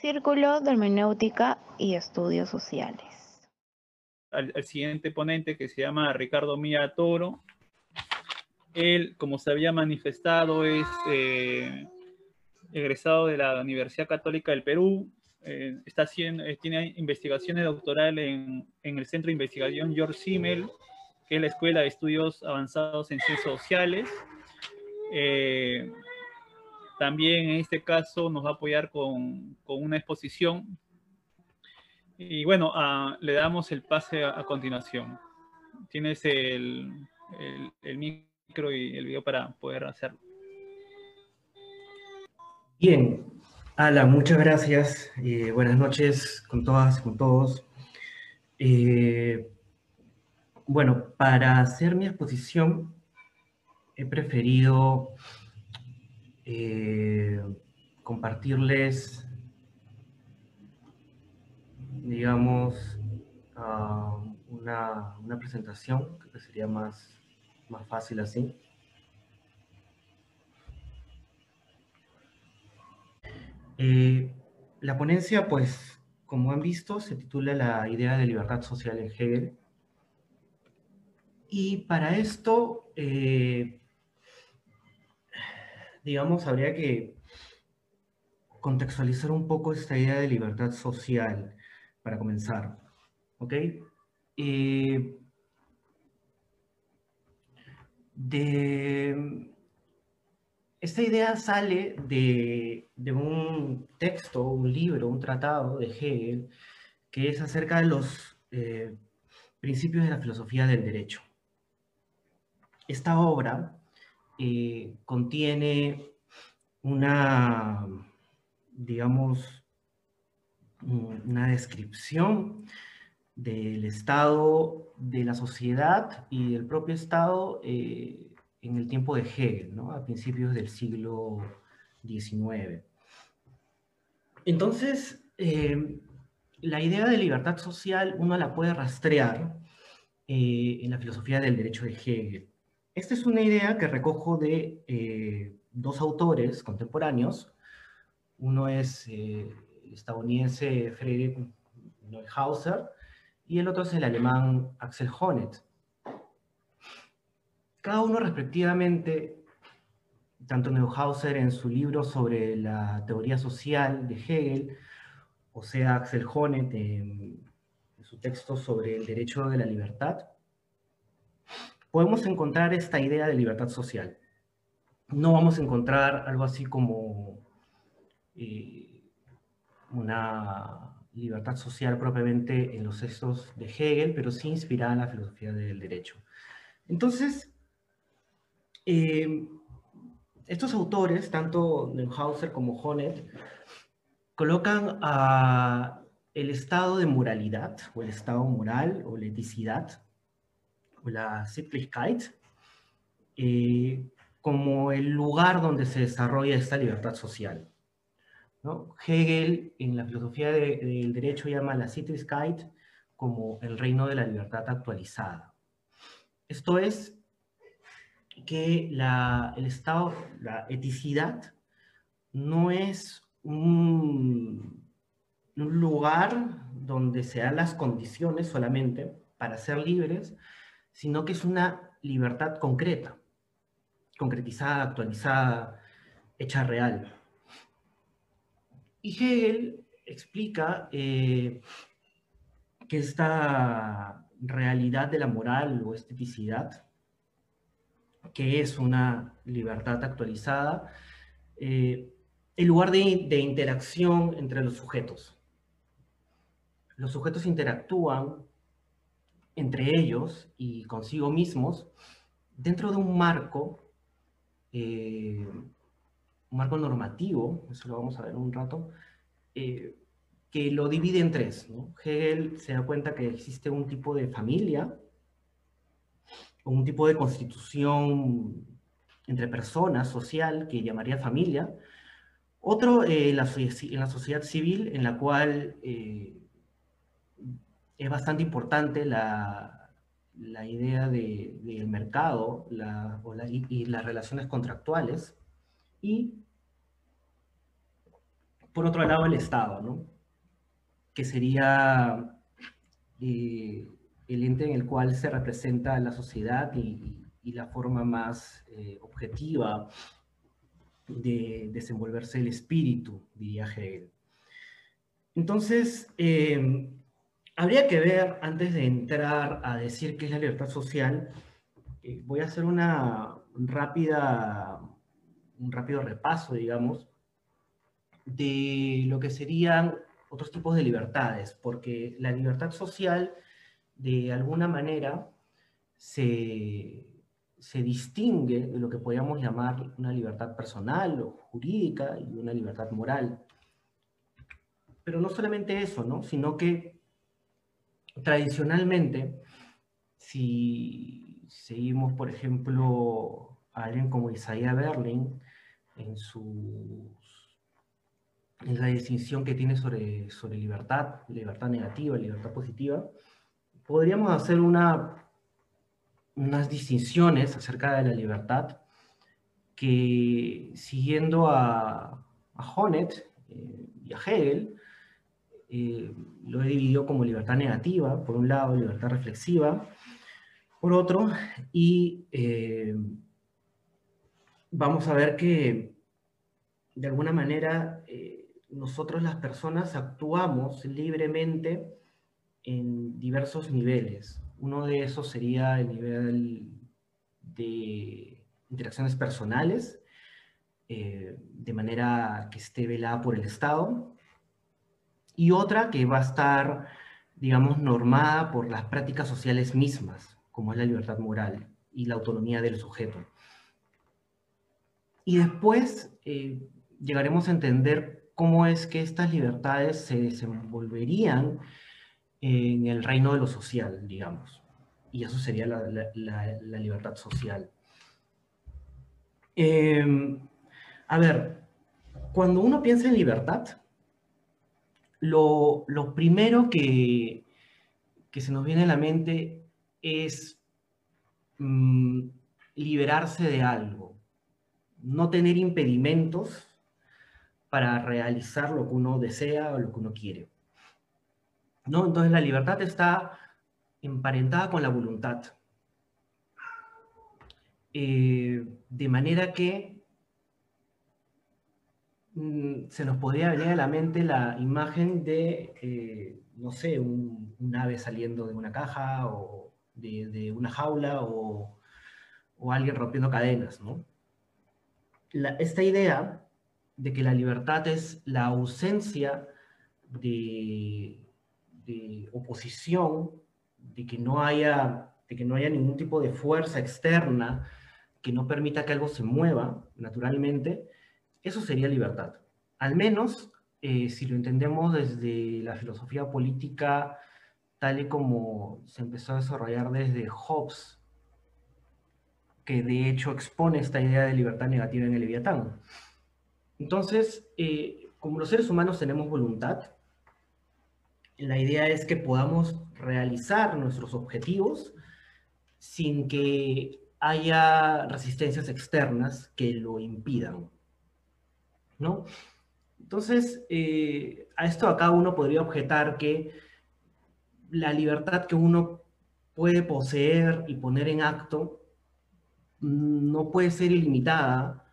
Círculo de Hermenéutica y Estudios Sociales. Al, siguiente ponente que se llama Ricardo Mía Toro. Él, como se había manifestado, es eh, egresado de la Universidad Católica del Perú. Eh, está haciendo, eh, tiene investigaciones doctorales en, en, el Centro de Investigación George Simmel, que es la Escuela de Estudios Avanzados en Ciencias Sociales. También en este caso nos va a apoyar con, una exposición. Y bueno, le damos el pase a, continuación. Tienes el, micro y el video para poder hacerlo. Bien, Ala, muchas gracias. Eh, buenas noches con todas y con todos. Eh, bueno, para hacer mi exposición he preferido eh, compartirles, digamos, ah, una, presentación, que sería más, más fácil así. Eh, la ponencia, pues, como han visto, se titula La idea de libertad social en Hegel. Y para esto, eh, digamos, habría que contextualizar un poco esta idea de libertad social para comenzar. ¿Ok? Eh, de, esta idea sale de, un texto, un libro, un tratado de Hegel, que es acerca de los eh, principios de la filosofía del derecho. Esta obra eh, contiene una, digamos, una descripción del estado de la sociedad y del propio estado eh, en el tiempo de Hegel, ¿no? a principios del siglo XIX. Entonces, eh, la idea de libertad social uno la puede rastrear en la filosofía del derecho de Hegel. Esta es una idea que recojo de eh, dos autores contemporáneos. Uno es eh, el estadounidense Friedrich Neuhauser y el otro es el alemán Axel Honneth. Cada uno respectivamente, tanto Neuhauser en su libro sobre la teoría social de Hegel, o sea Axel Honneth en su texto sobre el derecho de la libertad, podemos encontrar esta idea de libertad social. No vamos a encontrar algo así como eh, una libertad social propiamente en los textos de Hegel, pero sí inspirada en la filosofía del derecho. Entonces, eh, estos autores, tanto Neuhauser como Honneth, colocan el estado de moralidad, o el estado moral, o la eticidad, la Sittlichkeit, eh, como el lugar donde se desarrolla esta libertad social. Hegel, en la filosofía del derecho, llama la Sittlichkeit como el reino de la libertad actualizada. Esto es que el estado, la eticidad, no es un, un lugar donde se dan las condiciones solamente para ser libres, sino que es una libertad concreta, concretizada, actualizada, hecha real. Y Hegel explica eh, que esta realidad de la moral o esteticidad, que es una libertad actualizada, eh, el lugar de, de interacción entre los sujetos. Los sujetos interactúan entre ellos y consigo mismos dentro de un marco, eh, un marco normativo, eso lo vamos a ver un rato, eh, que lo divide en tres. Hegel se da cuenta que existe un tipo de familia, un tipo de constitución entre personas, social, que llamaría familia, otro eh, en, la, sociedad civil, en la cual es bastante importante la, idea del mercado y, las relaciones contractuales. Y, por otro lado, el Estado, ¿no? que sería eh, el ente en el cual se representa la sociedad y, la forma más eh, objetiva de desenvolverse el espíritu, diría Hegel. Entonces, eh, habría que ver, antes de entrar a decir qué es la libertad social, voy a hacer una rápida, un rápido repaso, digamos, de lo que serían otros tipos de libertades, porque la libertad social, de alguna manera, se, distingue de lo que podríamos llamar una libertad personal o jurídica y una libertad moral. Pero no solamente eso, ¿no? sino que tradicionalmente, si seguimos, por ejemplo, a alguien como Isaiah Berlin, en su es la distinción que tiene sobre, sobre libertad, libertad negativa, libertad positiva, podríamos hacer una, unas distinciones acerca de la libertad que siguiendo a, a Honnet eh, y a Hegel, eh, lo he dividido como libertad negativa, por un lado, libertad reflexiva, por otro, y eh, vamos a ver que de alguna manera nosotros las personas actuamos libremente en diversos niveles. Uno de esos sería el nivel de interacciones personales, eh, de manera que esté velada por el Estado, y otra que va a estar, digamos, normada por las prácticas sociales mismas, como es la libertad moral y la autonomía del sujeto. Y después eh, llegaremos a entender cómo es que estas libertades se desenvolverían en el reino de lo social, digamos. Y eso sería la, libertad social. Em, a ver, cuando uno piensa en libertad, lo, primero que, que, se nos viene a la mente es mm, liberarse de algo, no tener impedimentos para realizar lo que uno desea o lo que uno quiere. ¿No? Entonces la libertad está emparentada con la voluntad. Eh, de manera que se nos podría venir a la mente la imagen de, eh, no sé, un, ave saliendo de una caja o de, una jaula o, alguien rompiendo cadenas. ¿no? esta idea de que la libertad es la ausencia de, oposición, de que, no haya, de que no haya ningún tipo de fuerza externa que no permita que algo se mueva naturalmente, eso sería libertad. Al menos eh, si lo entendemos desde la filosofía política tal y como se empezó a desarrollar desde Hobbes, que de hecho expone esta idea de libertad negativa en el Leviatán. Entonces, eh, como los seres humanos tenemos voluntad, la idea es que podamos realizar nuestros objetivos sin que haya resistencias externas que lo impidan. Entonces, eh, a esto acá uno podría objetar que la libertad que uno puede poseer y poner en acto no puede ser ilimitada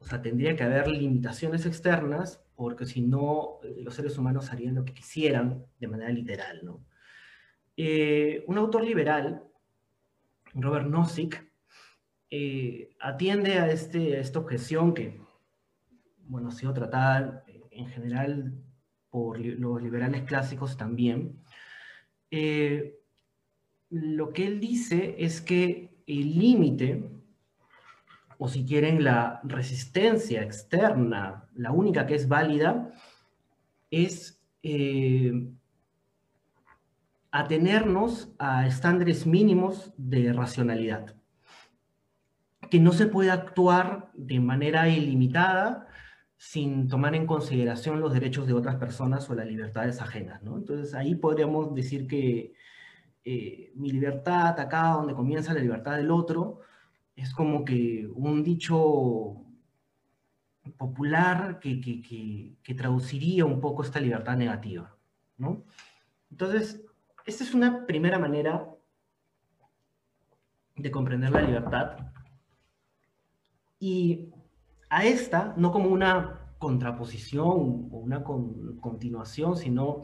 o sea, tendría que haber limitaciones externas, porque si no, eh, los seres humanos harían lo que quisieran de manera literal. Eh, un autor liberal, Robert Nozick, atiende a, este, esta objeción que, bueno, ha sido tratada en general por los liberales clásicos también. lo que él dice es que el límite o si quieren la resistencia externa, la única que es válida, es eh, atenernos a estándares mínimos de racionalidad, que no se puede actuar de manera ilimitada sin tomar en consideración los derechos de otras personas o las libertades ajenas. Entonces ahí podríamos decir que eh, mi libertad, acá donde comienza la libertad del otro, es como que un dicho popular que, que, traduciría un poco esta libertad negativa. ¿no? Entonces, esta es una primera manera de comprender la libertad. Y a esta, no como una contraposición o una continuación, sino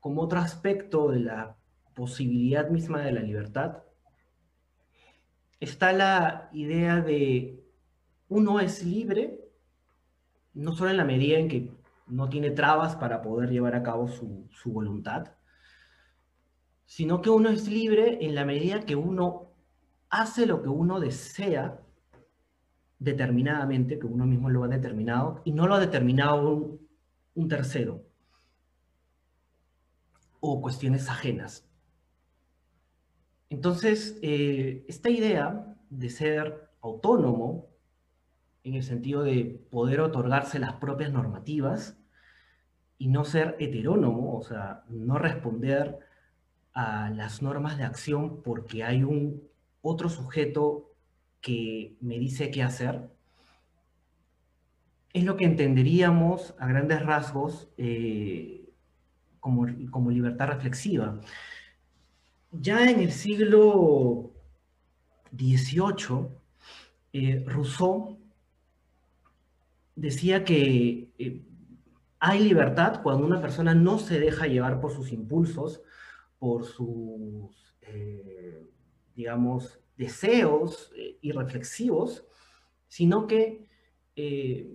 como otro aspecto de la posibilidad misma de la libertad, está la idea de uno es libre, no solo en la medida en que no tiene trabas para poder llevar a cabo su, su voluntad, sino que uno es libre en la medida que uno hace lo que uno desea determinadamente, que uno mismo lo ha determinado, y no lo ha determinado un, tercero, o cuestiones ajenas. Entonces, eh, esta idea de ser autónomo, en el sentido de poder otorgarse las propias normativas, y no ser heterónomo, o sea, no responder a las normas de acción porque hay un otro sujeto que me dice qué hacer, es lo que entenderíamos a grandes rasgos eh, como, como, libertad reflexiva. Ya en el siglo XVIII, eh, Rousseau decía que eh, hay libertad cuando una persona no se deja llevar por sus impulsos, por sus, digamos, deseos eh, irreflexivos, sino que eh,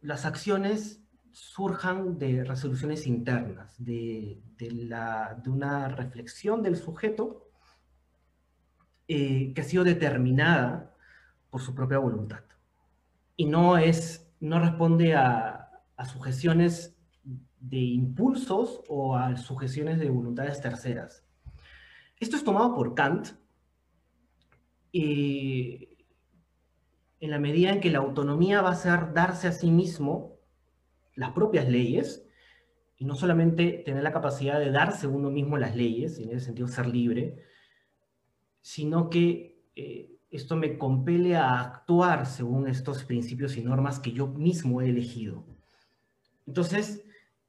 las acciones surjan de resoluciones internas, de, la, de una reflexión del sujeto eh, que ha sido determinada por su propia voluntad. Y no, es, no responde a, a sugestiones de impulsos o a sugestiones de voluntades terceras. Esto es tomado por Kant en la medida en que la autonomía va a ser darse a sí mismo las propias leyes, y no solamente tener la capacidad de darse uno mismo las leyes, en ese sentido ser libre, sino que eh, esto me compele a actuar según estos principios y normas que yo mismo he elegido. Entonces,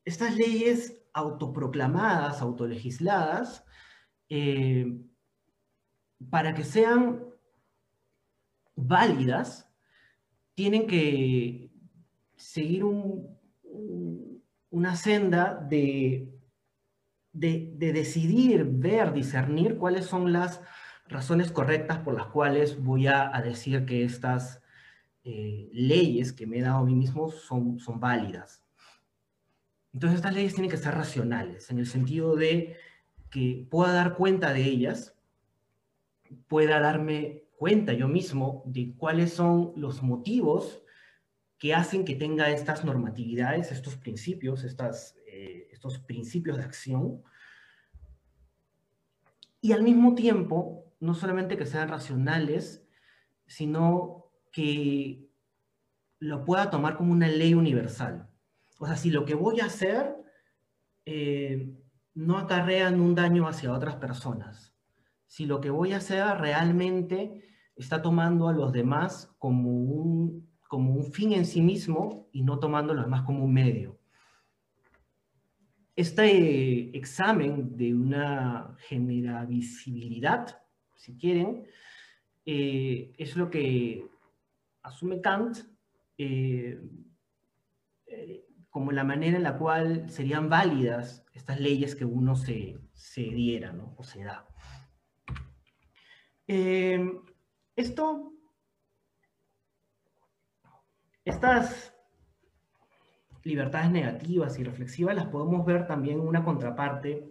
estas leyes autoproclamadas, autolegisladas, eh, para que sean válidas, tienen que seguir una senda de, de, decidir, ver, discernir cuáles son las razones correctas por las cuales voy a, decir que estas eh, leyes que me he dado a mí mismo son, son válidas. Entonces estas leyes tienen que ser racionales, en el sentido de que pueda dar cuenta de ellas, pueda darme cuenta yo mismo de cuáles son los motivos que hacen que tenga estas normatividades, estos principios, eh, estos principios de acción, y al mismo tiempo, no solamente que sean racionales, sino que lo pueda tomar como una ley universal. O sea, si lo que voy a hacer eh, no acarrea un daño hacia otras personas, si lo que voy a hacer realmente está tomando a los demás como un, como un fin en sí mismo y no tomando a los demás como un medio. Este examen de una generabilidad, si quieren, eh, es lo que asume Kant eh, eh, como la manera en la cual serían válidas estas leyes que uno se, se diera ¿no? o se da. Esto, estas libertades negativas y reflexivas las podemos ver también en una contraparte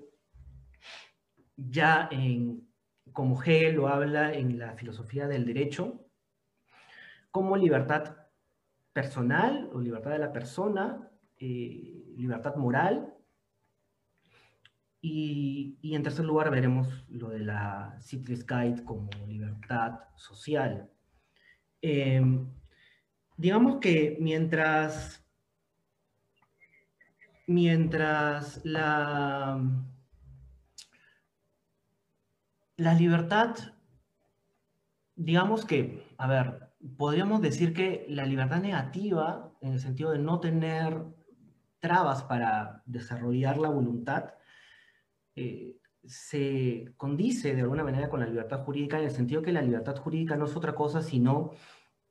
ya en, como Hegel lo habla en la filosofía del derecho, como libertad personal o libertad de la persona, eh, libertad moral, y, en tercer lugar veremos lo de la Guide como libertad social. Em, digamos que mientras, mientras la, la libertad, digamos que, a ver, podríamos decir que la libertad negativa, en el sentido de no tener trabas para desarrollar la voluntad, eh, se condice de alguna manera con la libertad jurídica en el sentido que la libertad jurídica no es otra cosa sino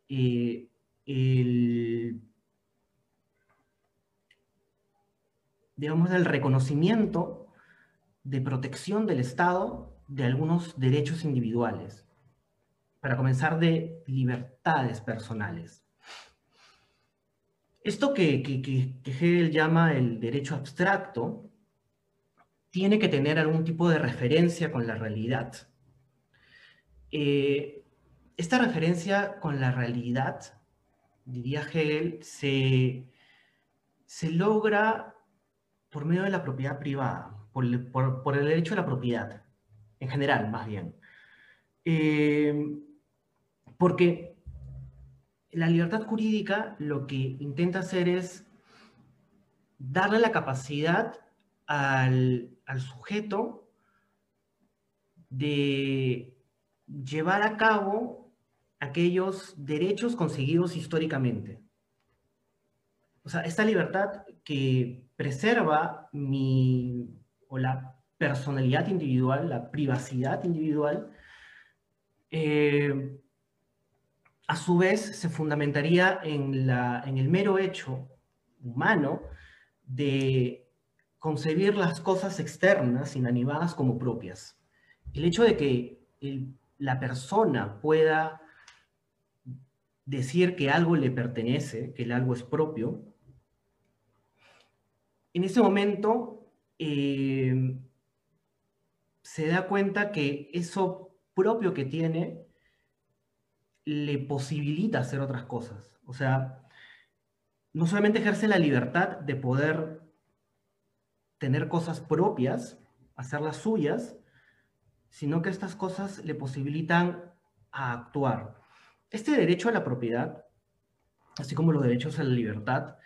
eh, el, digamos, el reconocimiento de protección del Estado de algunos derechos individuales, para comenzar de libertades personales. Esto que, que, Hegel llama el derecho abstracto tiene que tener algún tipo de referencia con la realidad. Eh, esta referencia con la realidad, diría Hegel, se, se logra por medio de la propiedad privada, por, el derecho a la propiedad, en general, más bien. Eh, porque la libertad jurídica lo que intenta hacer es darle la capacidad al, al sujeto de llevar a cabo aquellos derechos conseguidos históricamente. O sea, esta libertad que preserva mi, o la personalidad individual, la privacidad individual, eh, a su vez se fundamentaría en, la, en el mero hecho humano de concebir las cosas externas, inanimadas, como propias. El hecho de que la persona pueda decir que algo le pertenece, que el algo es propio, en ese momento eh, se da cuenta que eso propio que tiene le posibilita hacer otras cosas. O sea, no solamente ejerce la libertad de poder tener cosas propias, hacerlas suyas, sino que estas cosas le posibilitan a actuar. Este derecho a la propiedad, así como los derechos a la libertad,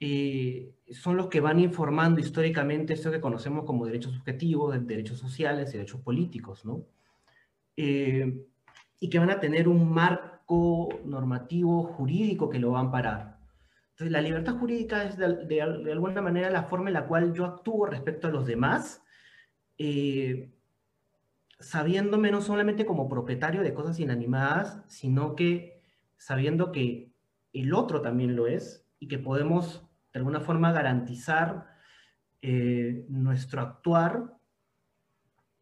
eh, son los que van informando históricamente esto que conocemos como derechos subjetivos, derechos sociales derechos políticos, ¿no? Eh, y que van a tener un marco normativo jurídico que lo va a amparar. Entonces, la libertad jurídica es de, alguna manera la forma en la cual yo actúo respecto a los demás, eh, sabiéndome no solamente como propietario de cosas inanimadas, sino que sabiendo que el otro también lo es y que podemos de alguna forma garantizar eh, nuestro actuar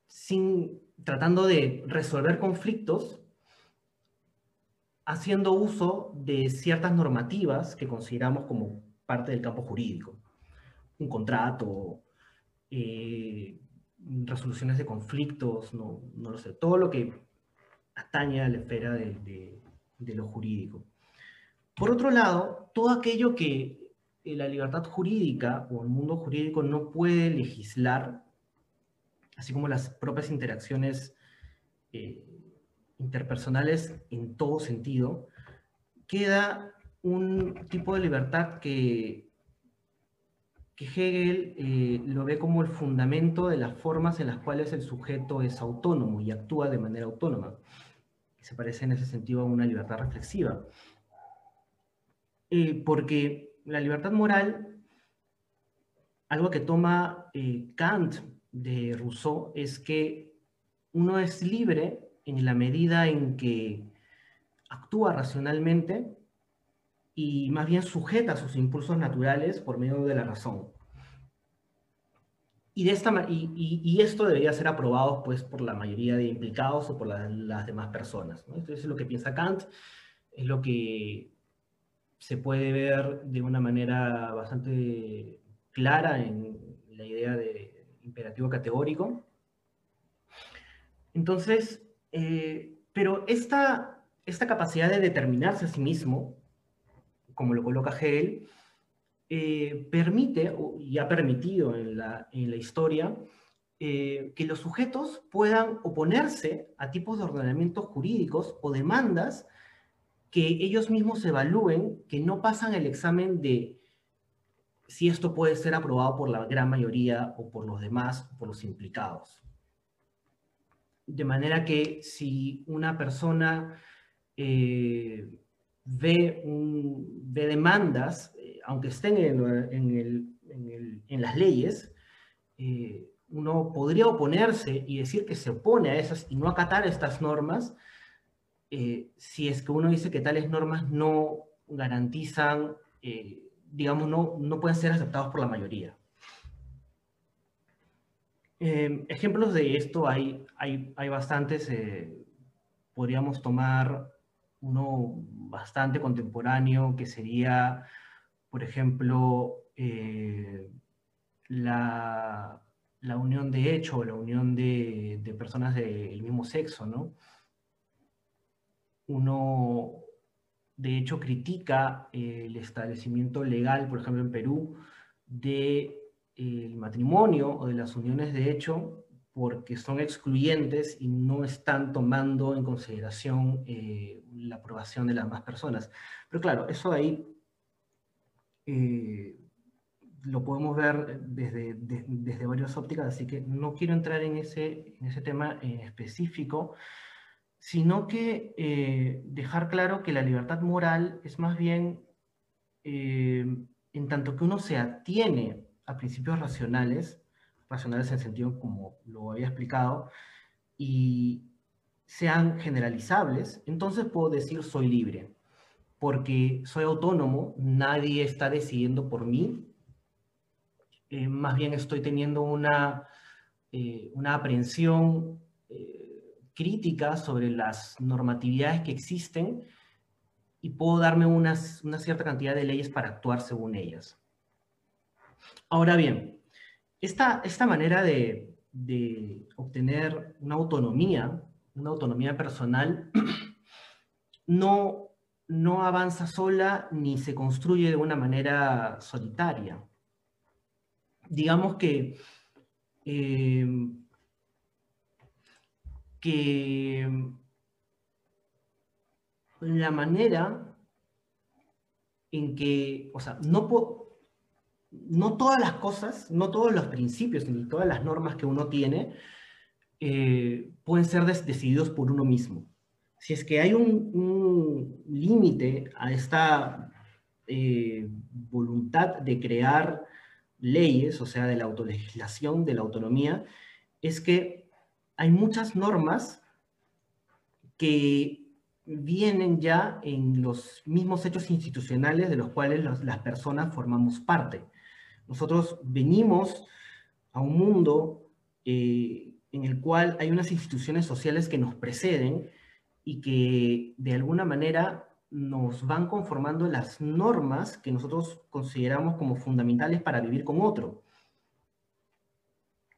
sin, tratando de resolver conflictos, haciendo uso de ciertas normativas que consideramos como parte del campo jurídico. Un contrato, eh, resoluciones de conflictos, no, lo sé, todo lo que atañe a la esfera de lo jurídico. Por otro lado, todo aquello que eh, la libertad jurídica o el mundo jurídico no puede legislar, así como las propias interacciones eh, interpersonales en todo sentido, queda un tipo de libertad que, que Hegel eh, lo ve como el fundamento de las formas en las cuales el sujeto es autónomo y actúa de manera autónoma. Se parece en ese sentido a una libertad reflexiva. porque la libertad moral, algo que toma eh, Kant de Rousseau, es que uno es libre en la medida en que actúa racionalmente y más bien sujeta sus impulsos naturales por medio de la razón. Y, de esta, y, esto debería ser aprobado pues, por la mayoría de implicados o por las demás personas. Esto es lo que piensa Kant, es lo que se puede ver de una manera bastante clara en la idea de imperativo categórico. Entonces, eh, pero esta, esta capacidad de determinarse a sí mismo, como lo coloca Hegel, eh, permite, y ha permitido en la, en la historia, eh, que los sujetos puedan oponerse a tipos de ordenamientos jurídicos o demandas que ellos mismos evalúen que no pasan el examen de si esto puede ser aprobado por la gran mayoría o por los demás, por los implicados. De manera que si una persona ve, ve, demandas, aunque estén en, en, las leyes, uno podría oponerse y decir que se opone a esas y no acatar estas normas si es que uno dice que tales normas no garantizan, digamos, no, no pueden ser aceptados por la mayoría. Em, ejemplos de esto hay, hay, hay bastantes. Eh, podríamos tomar uno bastante contemporáneo, que sería, por ejemplo, eh, la, la, unión de hecho o la unión de, de personas del mismo sexo, ¿no? Uno, de hecho, critica el establecimiento legal, por ejemplo, en Perú, de el matrimonio o de las uniones de hecho porque son excluyentes y no están tomando en consideración eh, la aprobación de las demás personas. Pero claro, eso ahí eh, lo podemos ver desde, desde varias ópticas, así que no quiero entrar en ese, en ese tema en específico, sino que eh, dejar claro que la libertad moral es más bien en tanto que uno se atiene a principios racionales, racionales en sentido como lo había explicado, y sean generalizables, entonces puedo decir soy libre, porque soy autónomo, nadie está decidiendo por mí, eh, más bien estoy teniendo una, eh, una aprehensión eh, crítica sobre las normatividades que existen y puedo darme una cierta cantidad de leyes para actuar según ellas. Ahora bien, esta, esta manera de, obtener una autonomía, una autonomía personal, no, no avanza sola ni se construye de una manera solitaria. Digamos que, eh, que la manera en que, o sea, no, no todas las cosas, no todos los principios ni todas las normas que uno tiene eh, pueden ser decididos por uno mismo. Si es que hay un, límite a esta eh, voluntad de crear leyes, o sea, de la autolegislación, de la autonomía, es que hay muchas normas que vienen ya en los mismos hechos institucionales de los cuales las personas formamos parte. Nosotros venimos a un mundo eh, en el cual hay unas instituciones sociales que nos preceden y que de alguna manera nos van conformando las normas que nosotros consideramos como fundamentales para vivir con otro.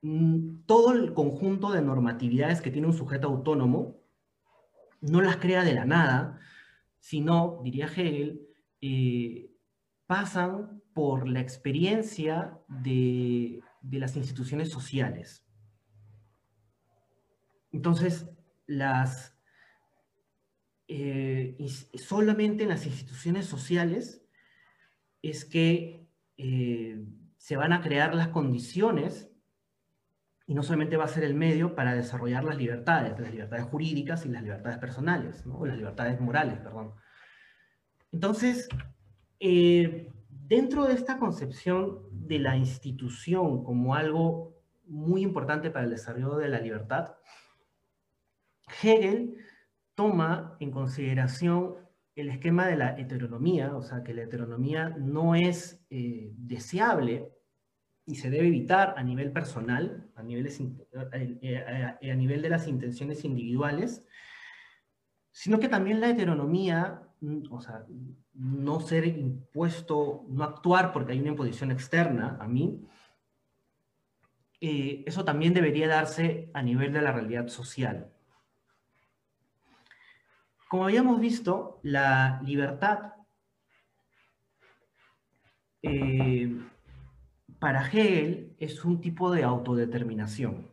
Mm, todo el conjunto de normatividades que tiene un sujeto autónomo no las crea de la nada, sino, diría Hegel, eh, pasan por la experiencia de, las instituciones sociales. Entonces, las, eh, solamente en las instituciones sociales es que eh, se van a crear las condiciones y no solamente va a ser el medio para desarrollar las libertades, las libertades jurídicas y las libertades personales, o las libertades morales, perdón. Entonces, eh, dentro de esta concepción de la institución como algo muy importante para el desarrollo de la libertad, Hegel toma en consideración el esquema de la heteronomía, o sea, que la heteronomía no es eh, deseable y se debe evitar a nivel personal, a, niveles, eh, a nivel de las intenciones individuales, sino que también la heteronomía, o sea, no ser impuesto, no actuar porque hay una imposición externa a mí, eh, eso también debería darse a nivel de la realidad social. Como habíamos visto, la libertad eh, para Hegel es un tipo de autodeterminación.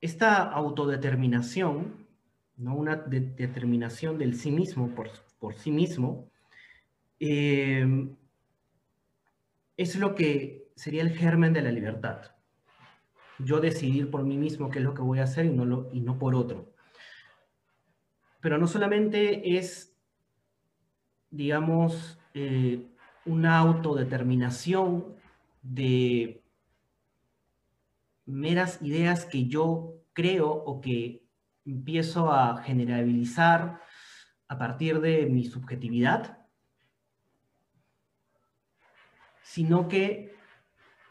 Esta autodeterminación ¿no? una determinación del sí mismo por, sí mismo, eh, es lo que sería el germen de la libertad. Yo decidir por mí mismo qué es lo que voy a hacer y no, y no por otro. pero no solamente es, digamos, eh, una autodeterminación de meras ideas que yo creo o que empiezo a generalizar a partir de mi subjetividad, sino que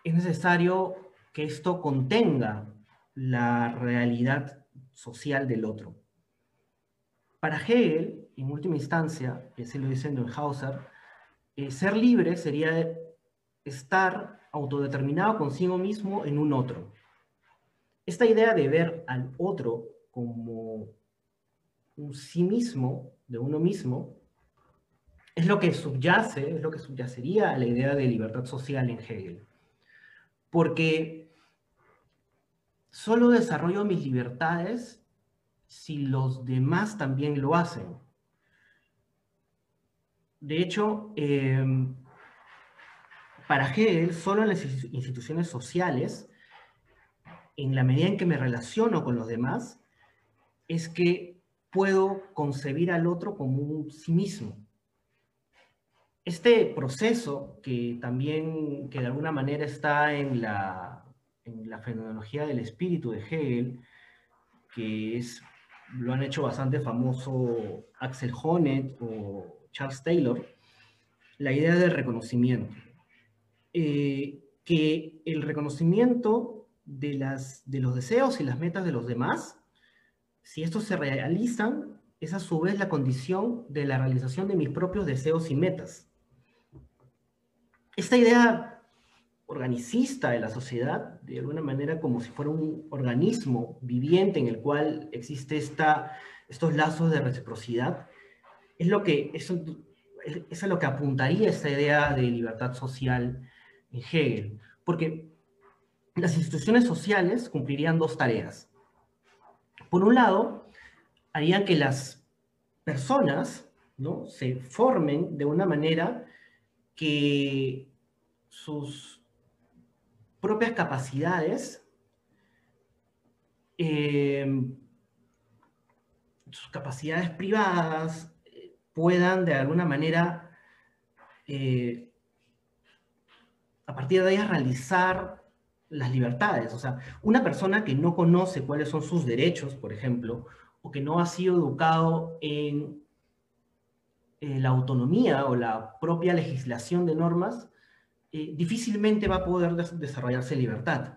es necesario que esto contenga la realidad social del otro. Para Hegel, en última instancia, y así lo dice Neuhauser, eh, ser libre sería estar autodeterminado consigo mismo en un otro. Esta idea de ver al otro como un sí mismo, de uno mismo, es lo que subyace, es lo que subyacería a la idea de libertad social en Hegel. Porque solo desarrollo mis libertades si los demás también lo hacen. De hecho, em, para Hegel, solo en las instituciones sociales, en la medida en que me relaciono con los demás, es que puedo concebir al otro como un sí mismo. Este proceso, que también, que de alguna manera está en la, en la fenomenología del espíritu de Hegel, que es, lo han hecho bastante famoso Axel Honneth o Charles Taylor, la idea del reconocimiento. Eh, que el reconocimiento de, las, de los deseos y las metas de los demás si estos se realizan, es a su vez la condición de la realización de mis propios deseos y metas. Esta idea organicista de la sociedad, de alguna manera como si fuera un organismo viviente en el cual existe esta, estos lazos de reciprocidad, es, lo que, es, es a lo que apuntaría esta idea de libertad social en Hegel. Porque las instituciones sociales cumplirían dos tareas. Por un lado, harían que las personas ¿no? se formen de una manera que sus propias capacidades, eh, sus capacidades privadas, puedan de alguna manera, eh, a partir de ellas, realizar las libertades. O sea, una persona que no conoce cuáles son sus derechos, por ejemplo, o que no ha sido educado en, la autonomía o la propia legislación de normas, eh, difícilmente va a poder desarrollarse libertad.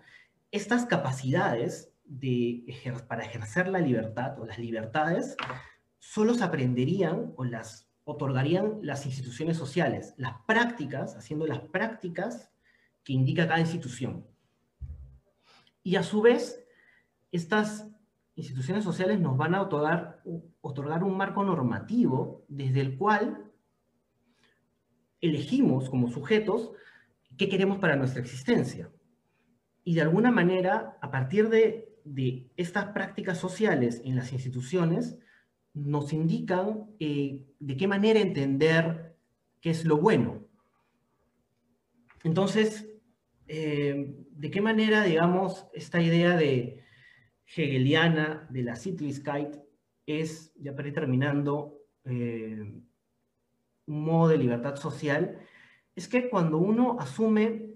Estas capacidades de para ejercer la libertad o las libertades solo se aprenderían o las otorgarían las instituciones sociales, las prácticas, haciendo las prácticas que indica cada institución. Y a su vez, estas instituciones sociales nos van a otorgar, un marco normativo desde el cual elegimos como sujetos qué queremos para nuestra existencia. Y de alguna manera, a partir de, de estas prácticas sociales en las instituciones, nos indican eh, de qué manera entender qué es lo bueno. Entonces, eh, de qué manera, digamos, esta idea de hegeliana de la Sittlichkeit es, ya para ir terminando, eh, un modo de libertad social, es que cuando uno asume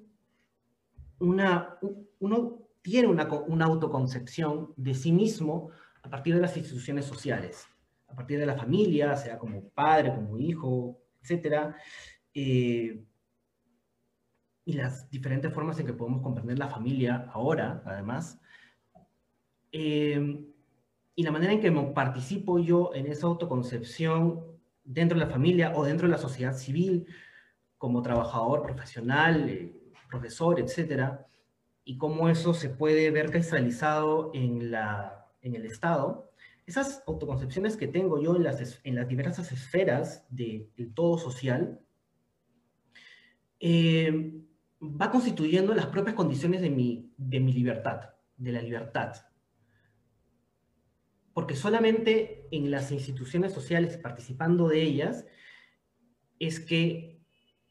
una, uno tiene una, autoconcepción de sí mismo a partir de las instituciones sociales, a partir de la familia, sea como padre, como hijo, etc., eh, y las diferentes formas en que podemos comprender la familia ahora, además, em, y la manera en que participo yo en esa autoconcepción dentro de la familia o dentro de la sociedad civil, como trabajador profesional, eh, profesor, etcétera, y cómo eso se puede ver cristalizado en, la, en el Estado, esas autoconcepciones que tengo yo en las, en las diversas esferas del todo social, eh, va constituyendo las propias condiciones de mi, de mi libertad, de la libertad. Porque solamente en las instituciones sociales, participando de ellas, es que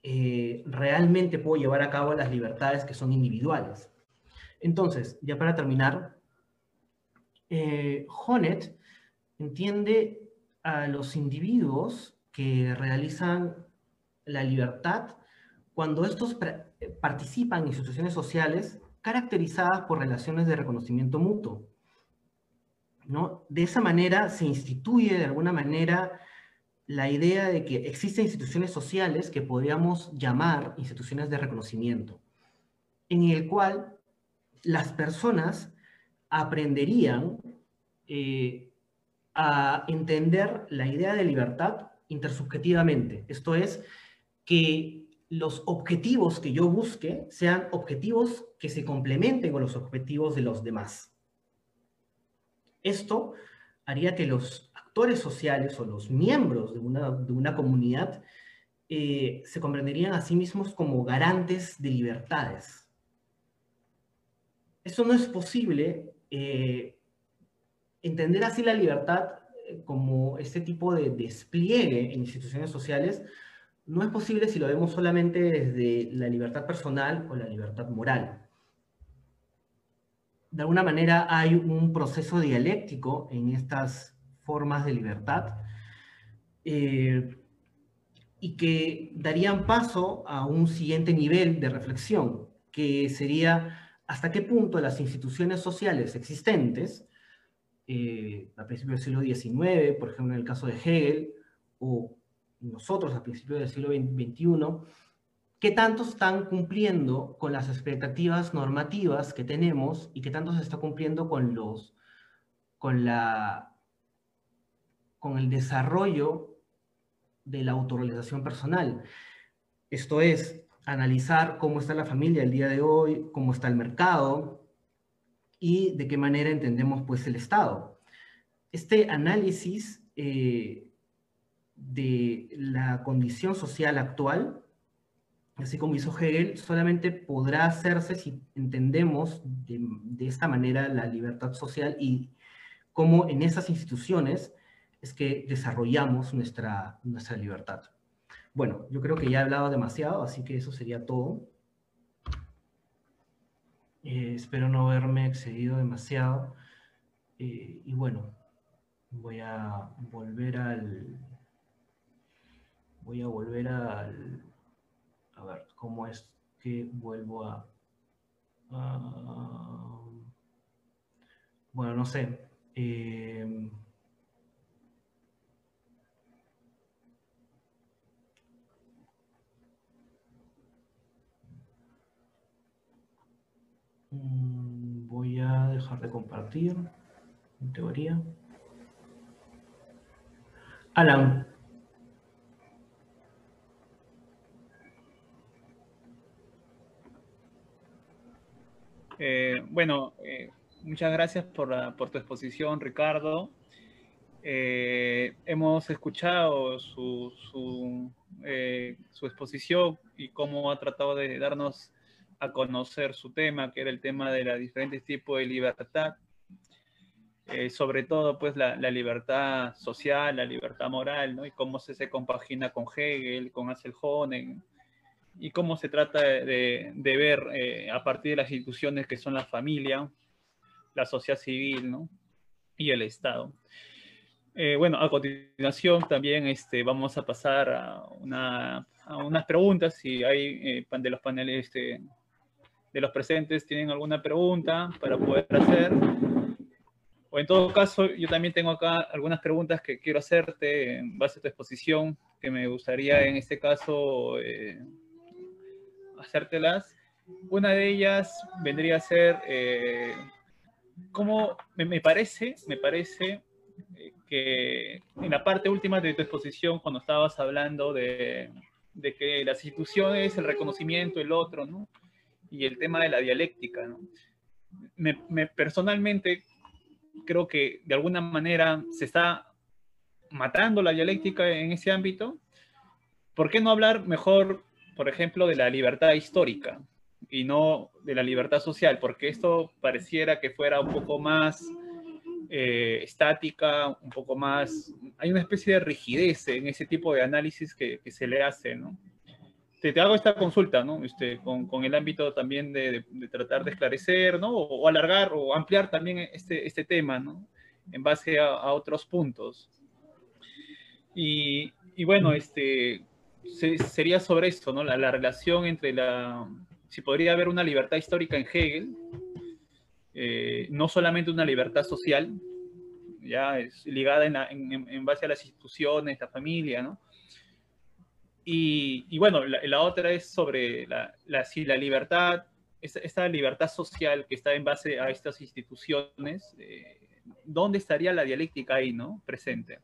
eh, realmente puedo llevar a cabo las libertades que son individuales. Entonces, ya para terminar, eh, entiende a los individuos que realizan la libertad cuando estos participan en instituciones sociales caracterizadas por relaciones de reconocimiento mutuo. ¿no? De esa manera se instituye de alguna manera la idea de que existen instituciones sociales que podríamos llamar instituciones de reconocimiento, en el cual las personas aprenderían eh, a entender la idea de libertad intersubjetivamente. Esto es, que los objetivos que yo busque sean objetivos que se complementen con los objetivos de los demás. Esto haría que los actores sociales o los miembros de una, de una comunidad eh, se comprenderían a sí mismos como garantes de libertades. Eso no es posible eh, entender así la libertad eh, como este tipo de despliegue en instituciones sociales no es posible si lo vemos solamente desde la libertad personal o la libertad moral. De alguna manera hay un proceso dialéctico en estas formas de libertad eh, y que darían paso a un siguiente nivel de reflexión, que sería hasta qué punto las instituciones sociales existentes, eh, a principios del siglo XIX, por ejemplo en el caso de Hegel, o nosotros a principios del siglo XXI, qué tanto están cumpliendo con las expectativas normativas que tenemos y qué tanto se está cumpliendo con los con la con el desarrollo de la autorrealización personal. Esto es, analizar cómo está la familia el día de hoy, cómo está el mercado y de qué manera entendemos pues el Estado. Este análisis eh, de la condición social actual, así como hizo Hegel, solamente podrá hacerse si entendemos de, esta manera la libertad social y cómo en esas instituciones es que desarrollamos nuestra, nuestra libertad. Bueno, yo creo que ya he hablado demasiado, así que eso sería todo. Eh, espero no haberme excedido demasiado. Eh, y bueno, voy a volver al, voy a volver al... A ver, ¿cómo es que vuelvo a... bueno, no sé. Eh, voy a dejar de compartir, en teoría. Alan, Eh, bueno, eh, muchas gracias por, tu exposición, Ricardo. Eh, hemos escuchado su, su, exposición y cómo ha tratado de darnos a conocer su tema, que era el tema de los diferentes tipos de libertad, sobre todo pues la, libertad social, la libertad moral, ¿no? Y cómo se, se compagina con Hegel, con Axel Honen, y cómo se trata de, ver eh, a partir de las instituciones que son la familia, la sociedad civil ¿no? y el Estado. Eh, bueno, a continuación también este, vamos a pasar a, una, a unas preguntas. Si hay eh, de los paneles este, de los presentes tienen alguna pregunta para poder hacer. O en todo caso, yo también tengo acá algunas preguntas que quiero hacerte en base a tu exposición, que me gustaría en este caso hacértelas. Una de ellas vendría a ser, eh, como me, parece, me parece eh, que en la parte última de tu exposición, cuando estabas hablando de, de que las instituciones, el reconocimiento, el otro, ¿no? Y el tema de la dialéctica, ¿no? Me, personalmente creo que de alguna manera se está matando la dialéctica en ese ámbito. ¿Por qué no hablar mejor por ejemplo, de la libertad histórica y no de la libertad social, porque esto pareciera que fuera un poco más eh, estática, un poco más... Hay una especie de rigidez en ese tipo de análisis que, se le hace, ¿no? Te, hago esta consulta, ¿no? Este, con, con el ámbito también de, tratar de esclarecer, ¿no? O, alargar o ampliar también este, este tema, ¿no? En base a, a otros puntos. Y, y bueno, este, sería sobre esto, ¿no? La, la, relación entre la, si podría haber una libertad histórica en Hegel, eh, no solamente una libertad social, ya es ligada en, en, en, base a las instituciones, la familia, ¿no? Y, y bueno, la, la, otra es sobre la, la, si la libertad, esta, esta, libertad social que está en base a estas instituciones, eh, ¿dónde estaría la dialéctica ahí, ¿no? Presente.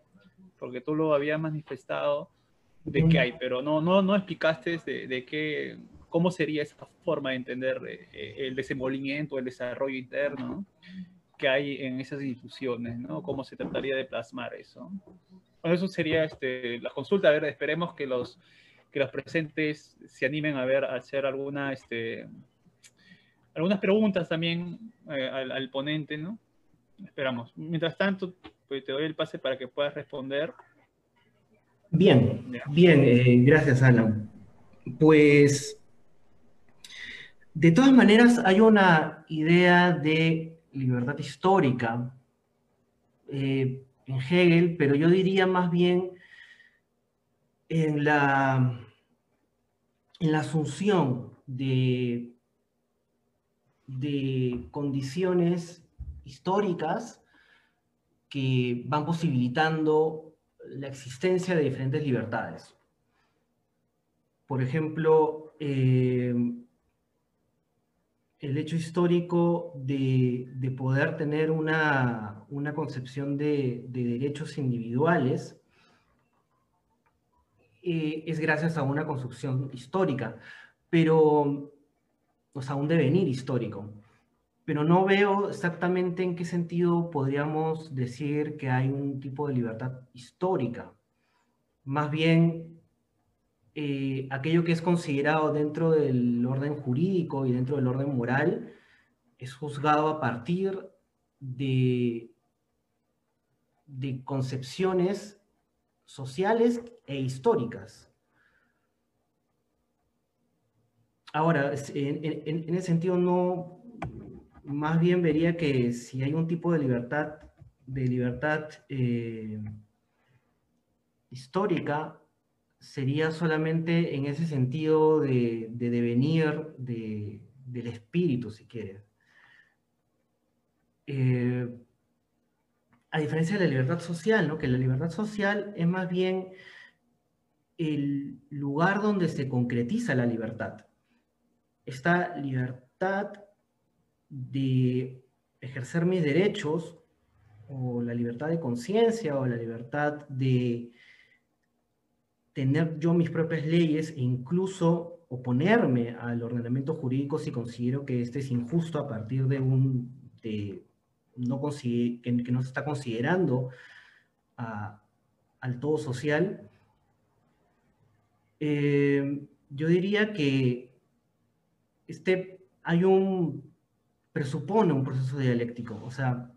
Porque tú lo habías manifestado de qué hay, pero no, no, no explicaste de, de qué, cómo sería esa forma de entender eh, el desenvolvimiento, el desarrollo interno ¿no? que hay en esas instituciones, ¿no? Cómo se trataría de plasmar eso. Bueno, eso sería este, la consulta. A ver, esperemos que los, que los presentes se animen a ver, a hacer alguna, este, algunas preguntas también eh, al, al, ponente, ¿no? Esperamos. Mientras tanto, pues te doy el pase para que puedas responder. Bien, bien, eh, gracias Alan. Pues, de todas maneras, hay una idea de libertad histórica eh, en Hegel, pero yo diría más bien en la, en la asunción de, de condiciones históricas que van posibilitando la existencia de diferentes libertades. Por ejemplo, eh, el hecho histórico de, de poder tener una, una concepción de, de, derechos individuales eh, es gracias a una construcción histórica, pero, o sea, un devenir histórico. Pero no veo exactamente en qué sentido podríamos decir que hay un tipo de libertad histórica. Más bien, eh, aquello que es considerado dentro del orden jurídico y dentro del orden moral es juzgado a partir de, de concepciones sociales e históricas. Ahora, en, en, en ese sentido no, más bien vería que si hay un tipo de libertad, de libertad eh, histórica, sería solamente en ese sentido de, de devenir de, del espíritu, si quieres. Eh, a diferencia de la libertad social, ¿no? que la libertad social es más bien el lugar donde se concretiza la libertad. Esta libertad de ejercer mis derechos o la libertad de conciencia o la libertad de tener yo mis propias leyes e incluso oponerme al ordenamiento jurídico si considero que este es injusto a partir de un de no que, que, no se está considerando al todo social, eh, yo diría que este, hay un presupone un proceso dialéctico. O sea,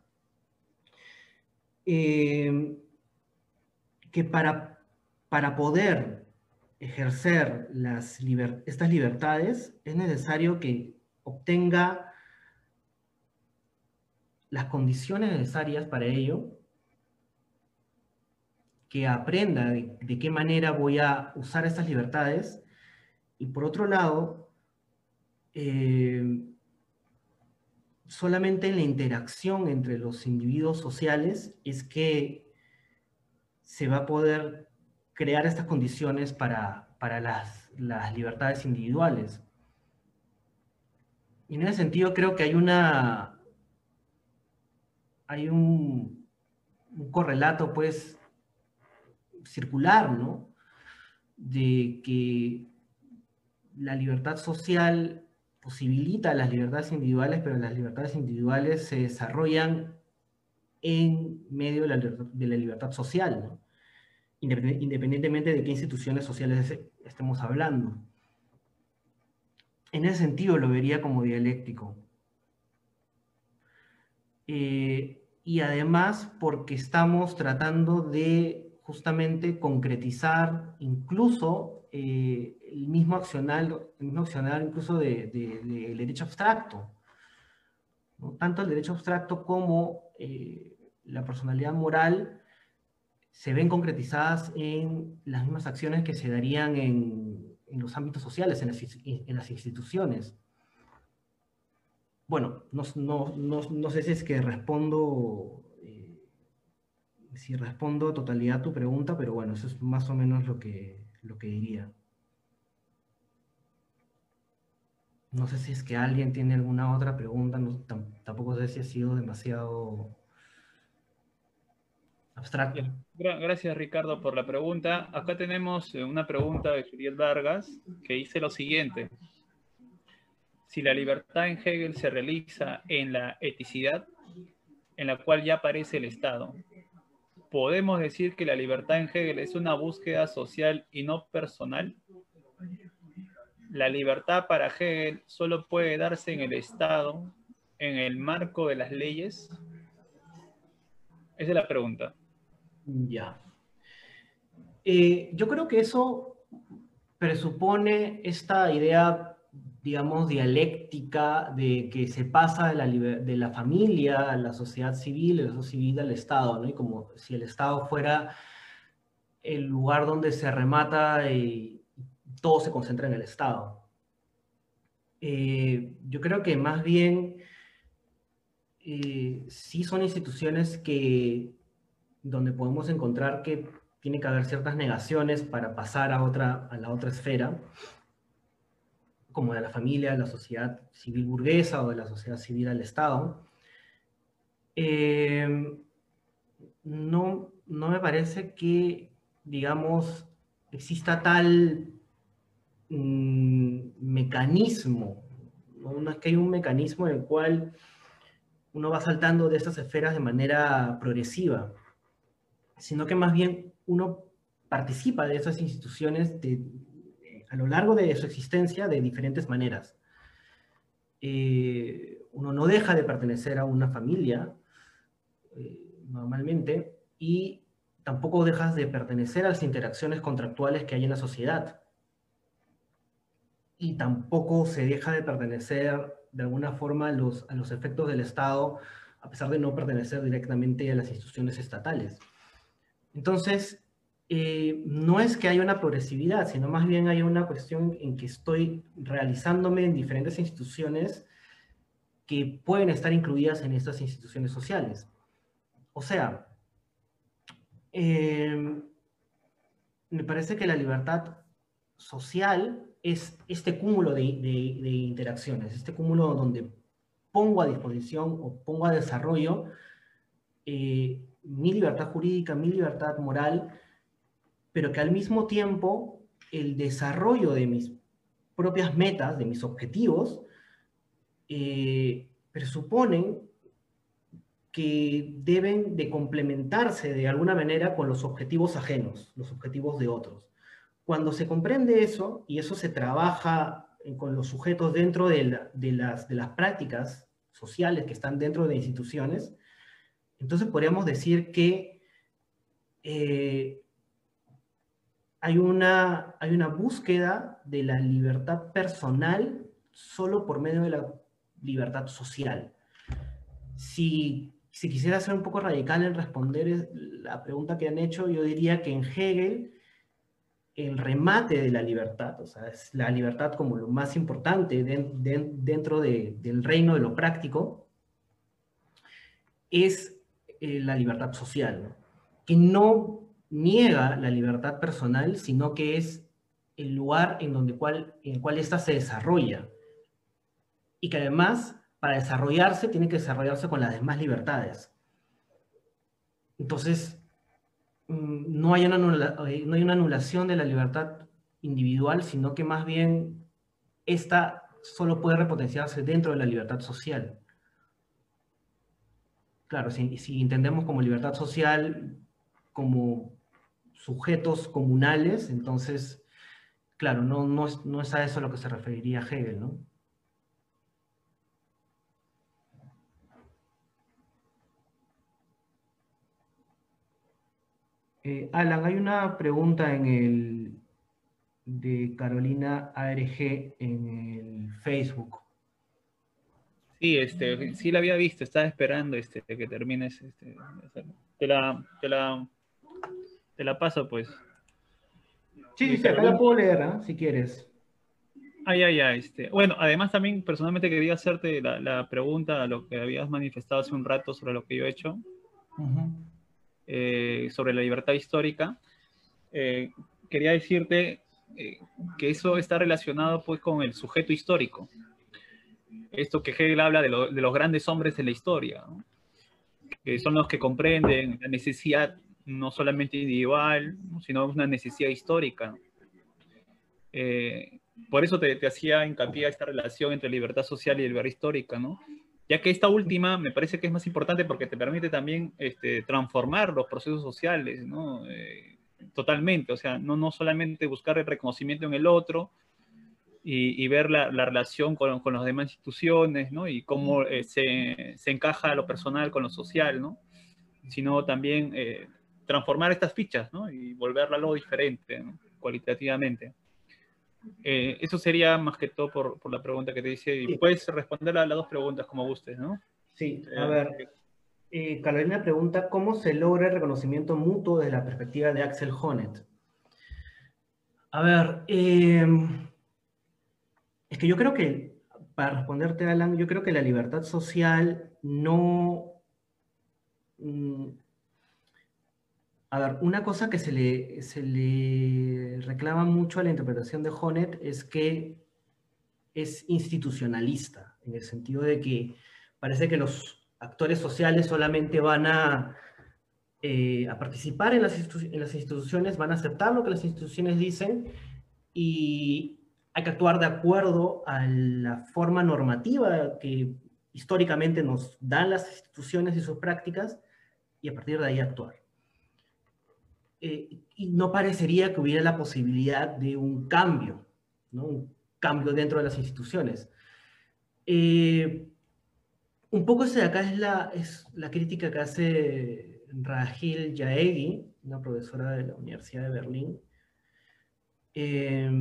eh, que para, para poder ejercer las estas libertades es necesario que obtenga las condiciones necesarias para ello, que aprenda de, qué manera voy a usar estas libertades y por otro lado, eh, solamente en la interacción entre los individuos sociales es que se va a poder crear estas condiciones para, para las, las, libertades individuales. Y en ese sentido creo que hay una hay un, correlato pues circular, ¿no? De que la libertad social posibilita las libertades individuales, pero las libertades individuales se desarrollan en medio de la, libertad social, independientemente de qué instituciones sociales estemos hablando. En ese sentido lo vería como dialéctico. Eh, y además porque estamos tratando de justamente concretizar incluso eh, el mismo accionar, el mismo accionar incluso del de, de, derecho abstracto. ¿no? Tanto el derecho abstracto como eh, la personalidad moral se ven concretizadas en las mismas acciones que se darían en, los ámbitos sociales, en las, instituciones. Bueno, no, sé si es que respondo, eh, si respondo totalidad a tu pregunta, pero bueno, eso es más o menos lo que, lo que diría. No sé si es que alguien tiene alguna otra pregunta, tampoco sé si ha sido demasiado abstracto. Gracias Ricardo por la pregunta. Acá tenemos eh, una pregunta de Juliet Vargas que dice lo siguiente. Si la libertad en Hegel se realiza en la eticidad, en la cual ya aparece el Estado, ¿podemos decir que la libertad en Hegel es una búsqueda social y no personal? la libertad para Hegel solo puede darse en el Estado, en el marco de las leyes? Esa es la pregunta. Ya. Eh, yo creo que eso presupone esta idea, digamos, dialéctica de que se pasa de la, de la familia a la sociedad civil, de la sociedad civil al Estado, ¿no? Y como si el Estado fuera el lugar donde se remata y todo se concentra en el Estado. Eh, yo creo que más bien eh, sí son instituciones que, donde podemos encontrar que tiene que haber ciertas negaciones para pasar a, otra, a la otra esfera, como de la familia, de la sociedad civil burguesa o de la sociedad civil al Estado. Eh, no, no me parece que, digamos, exista tal mecanismo, ¿no? es que hay un mecanismo en el cual uno va saltando de estas esferas de manera progresiva, sino que más bien uno participa de esas instituciones a lo largo de su existencia de diferentes maneras. Eh, uno no deja de pertenecer a una familia, eh, normalmente, y tampoco dejas de pertenecer a las interacciones contractuales que hay en la sociedad y tampoco se deja de pertenecer de alguna forma a los, a los efectos del Estado, a pesar de no pertenecer directamente a las instituciones estatales. Entonces, eh, no es que haya una progresividad, sino más bien hay una cuestión en que estoy realizándome en diferentes instituciones que pueden estar incluidas en estas instituciones sociales. O sea, eh, me parece que la libertad social es este cúmulo de, interacciones, este cúmulo donde pongo a disposición o pongo a desarrollo eh, mi libertad jurídica, mi libertad moral, pero que al mismo tiempo el desarrollo de mis propias metas, de mis objetivos, eh, presuponen que deben de complementarse de alguna manera con los objetivos ajenos, los objetivos de otros. Cuando se comprende eso, y eso se trabaja con los sujetos dentro de, las, prácticas sociales que están dentro de instituciones, entonces podríamos decir que eh, hay, una, hay una búsqueda de la libertad personal solo por medio de la libertad social. Si, si quisiera ser un poco radical en responder la pregunta que han hecho, yo diría que en Hegel el remate de la libertad, o sea, es la libertad como lo más importante dentro del reino de lo práctico, es eh, la libertad social, que no niega la libertad personal, sino que es el lugar en, donde cual, en el cual ésta se desarrolla. Y que además, para desarrollarse, tiene que desarrollarse con las demás libertades. Entonces, Mm, no hay, una eh, no hay una anulación de la libertad individual, sino que más bien esta solo puede repotenciarse dentro de la libertad social. Claro, si, si entendemos como libertad social como sujetos comunales, entonces, claro, no, no, es, no es a eso a lo que se referiría Hegel, ¿no? Eh, Alan, hay una pregunta en el de Carolina ARG en el Facebook. Sí, este, sí la había visto, estaba esperando este, que termines. Este, te, la, te, la, te la paso, pues. Sí, sí, acá la puedo leer, ¿ah? si quieres. Ah, ya, ya. Este. Bueno, además también personalmente quería hacerte la, pregunta a lo que habías manifestado hace un rato sobre lo que yo he hecho, eh, sobre la libertad histórica. Eh, quería decirte eh, que eso está relacionado pues con el sujeto histórico. Esto que Hegel habla de, de los grandes hombres de la historia, que son los que comprenden la necesidad no solamente individual, sino una necesidad histórica. Eh, por eso te, hacía hincapié a esta relación entre libertad social y libertad histórica, ¿no? Ya que esta última me parece que es más importante porque te permite también este, transformar los procesos sociales, ¿no? Eh, totalmente, o sea, no, no solamente buscar el reconocimiento en el otro y, ver la, relación con, con las demás instituciones, ¿no? Y cómo eh, se, se, encaja lo personal con lo social, ¿no? Sino también eh, transformar estas fichas, ¿no? Y volverla algo diferente, cualitativamente. Eh, eso sería más que todo por, por, la pregunta que te hice. Y puedes responder a las dos preguntas como gustes, ¿no? Sí, a ver. Eh, Carolina pregunta, ¿cómo se logra el reconocimiento mutuo desde la perspectiva de Axel Honneth? A ver, em, es que yo creo que, para responderte, Alan, yo creo que la libertad social no... A ver, una cosa que se le, se le reclama mucho a la interpretación de Honneth es que es institucionalista, en el sentido de que parece que los actores sociales solamente van a, eh, a participar en las, en las instituciones, van a aceptar lo que las instituciones dicen y hay que actuar de acuerdo a la forma normativa que históricamente nos dan las instituciones y sus prácticas y a partir de ahí actuar. Eh, y no parecería que hubiera la posibilidad de un cambio, un cambio dentro de las instituciones. Eh, un poco ese de acá es la, es la crítica que hace Rahil Yaegi, una profesora de la Universidad de Berlín, eh,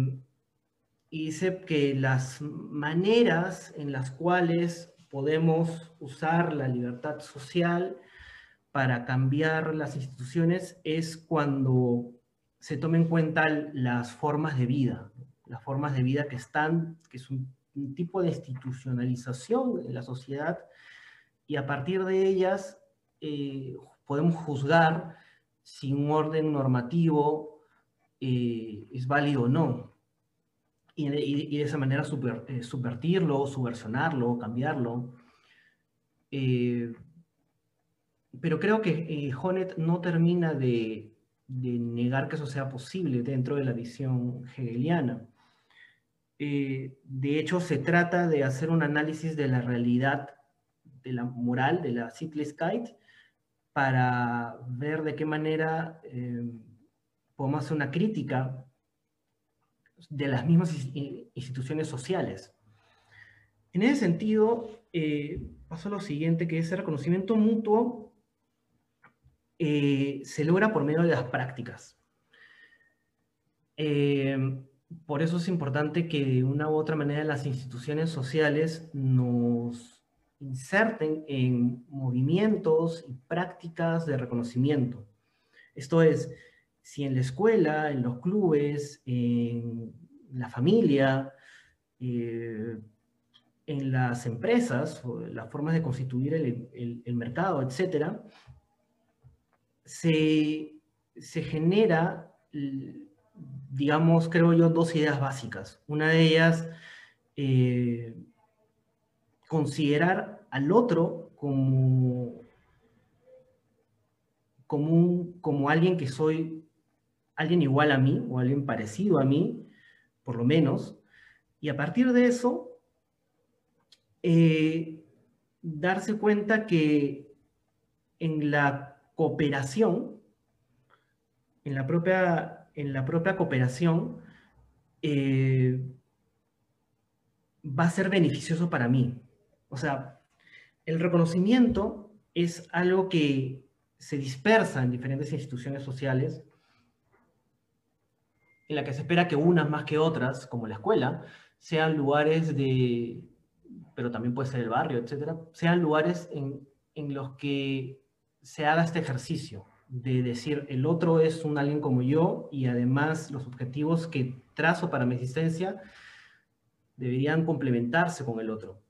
y dice que las maneras en las cuales podemos usar la libertad social para cambiar las instituciones es cuando se tomen en cuenta las formas de vida, las formas de vida que están, que es un, tipo de institucionalización en la sociedad, y a partir de ellas eh, podemos juzgar si un orden normativo eh, es válido o no. Y, de esa manera super, eh, subvertirlo, subversionarlo, cambiarlo pero creo que eh, Honet no termina de, negar que eso sea posible dentro de la visión hegeliana. Eh, de hecho, se trata de hacer un análisis de la realidad de la moral, de la Sittlichkeit, para ver de qué manera eh, podemos hacer una crítica de las mismas instituciones sociales. En ese sentido, pasó lo siguiente, que es el reconocimiento mutuo eh, se logra por medio de las prácticas. Eh, por eso es importante que de una u otra manera las instituciones sociales nos inserten en movimientos y prácticas de reconocimiento. Esto es, si en la escuela, en los clubes, en la familia, eh, en las empresas, o las formas de constituir el, el mercado, etcétera, se, genera, digamos, creo yo, dos ideas básicas. Una de ellas, eh, considerar al otro como, como, como alguien que soy, alguien igual a mí, o alguien parecido a mí, por lo menos, y a partir de eso, eh, darse cuenta que en la cooperación, en la propia, en la propia cooperación, eh, va a ser beneficioso para mí. O sea, el reconocimiento es algo que se dispersa en diferentes instituciones sociales, en la que se espera que unas más que otras, como la escuela, sean lugares de, pero también puede ser el barrio, etcétera, sean lugares en, en los que se haga este ejercicio de decir el otro es un alguien como yo y además los objetivos que trazo para mi existencia deberían complementarse con el otro.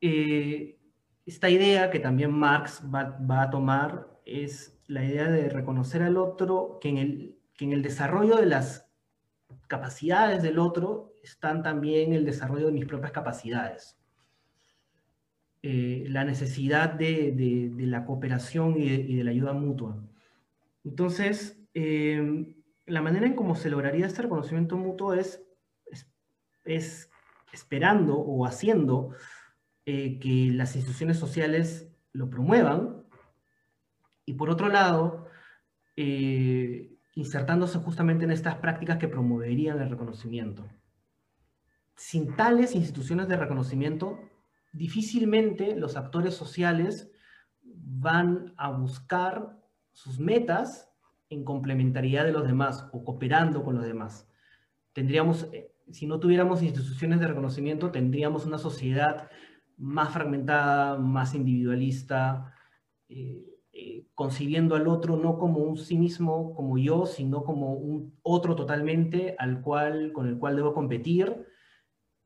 Eh, esta idea que también Marx va, a tomar es la idea de reconocer al otro, que en, el, que en el desarrollo de las capacidades del otro están también el desarrollo de mis propias capacidades. Eh, la necesidad de, la cooperación y de, la ayuda mutua. Entonces, eh, la manera en cómo se lograría este reconocimiento mutuo es, es, esperando o haciendo eh, que las instituciones sociales lo promuevan y por otro lado, insertándose justamente en estas prácticas que promoverían el reconocimiento. Sin tales instituciones de reconocimiento, difícilmente los actores sociales van a buscar sus metas en complementariedad de los demás o cooperando con los demás. Tendríamos, eh, si no tuviéramos instituciones de reconocimiento, tendríamos una sociedad más fragmentada, más individualista, eh, eh, concibiendo al otro no como un sí mismo, como yo, sino como un otro totalmente al cual, con el cual debo competir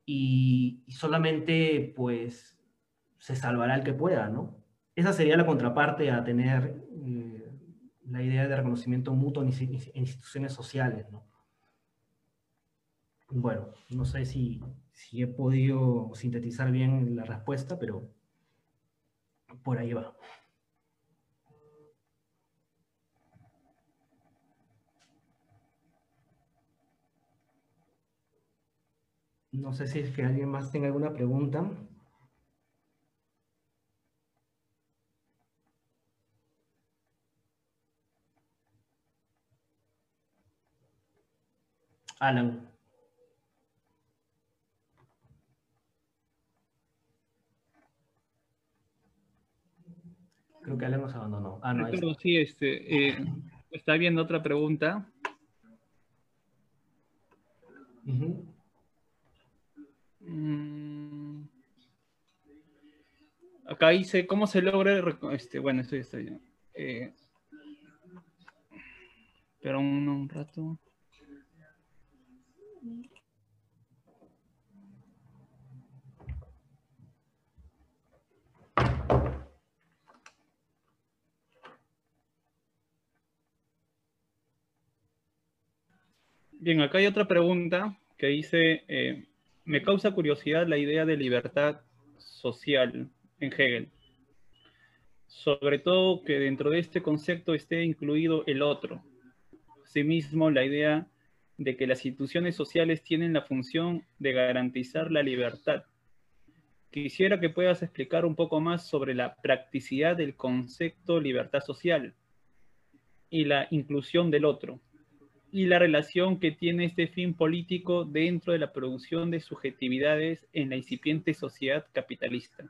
y, solamente pues se salvará el que pueda, ¿no? Esa sería la contraparte a tener eh, la idea de reconocimiento mutuo en, instituciones sociales, ¿no? Bueno, no sé si, si he podido sintetizar bien la respuesta, pero por ahí va. No sé si es que alguien más tenga alguna pregunta. Alan. Creo que Alan nos abandonó. Ah, no, sí, este, eh, está viendo otra pregunta. Mm. Acá dice, ¿cómo se logra? Este, bueno, esto. Eh, pero un, un rato. Bien, acá hay otra pregunta que dice, eh, me causa curiosidad la idea de libertad social en Hegel. Sobre todo que dentro de este concepto esté incluido el otro. Asimismo, la idea de que las instituciones sociales tienen la función de garantizar la libertad. Quisiera que puedas explicar un poco más sobre la practicidad del concepto libertad social y la inclusión del otro y la relación que tiene este fin político dentro de la producción de subjetividades en la incipiente sociedad capitalista.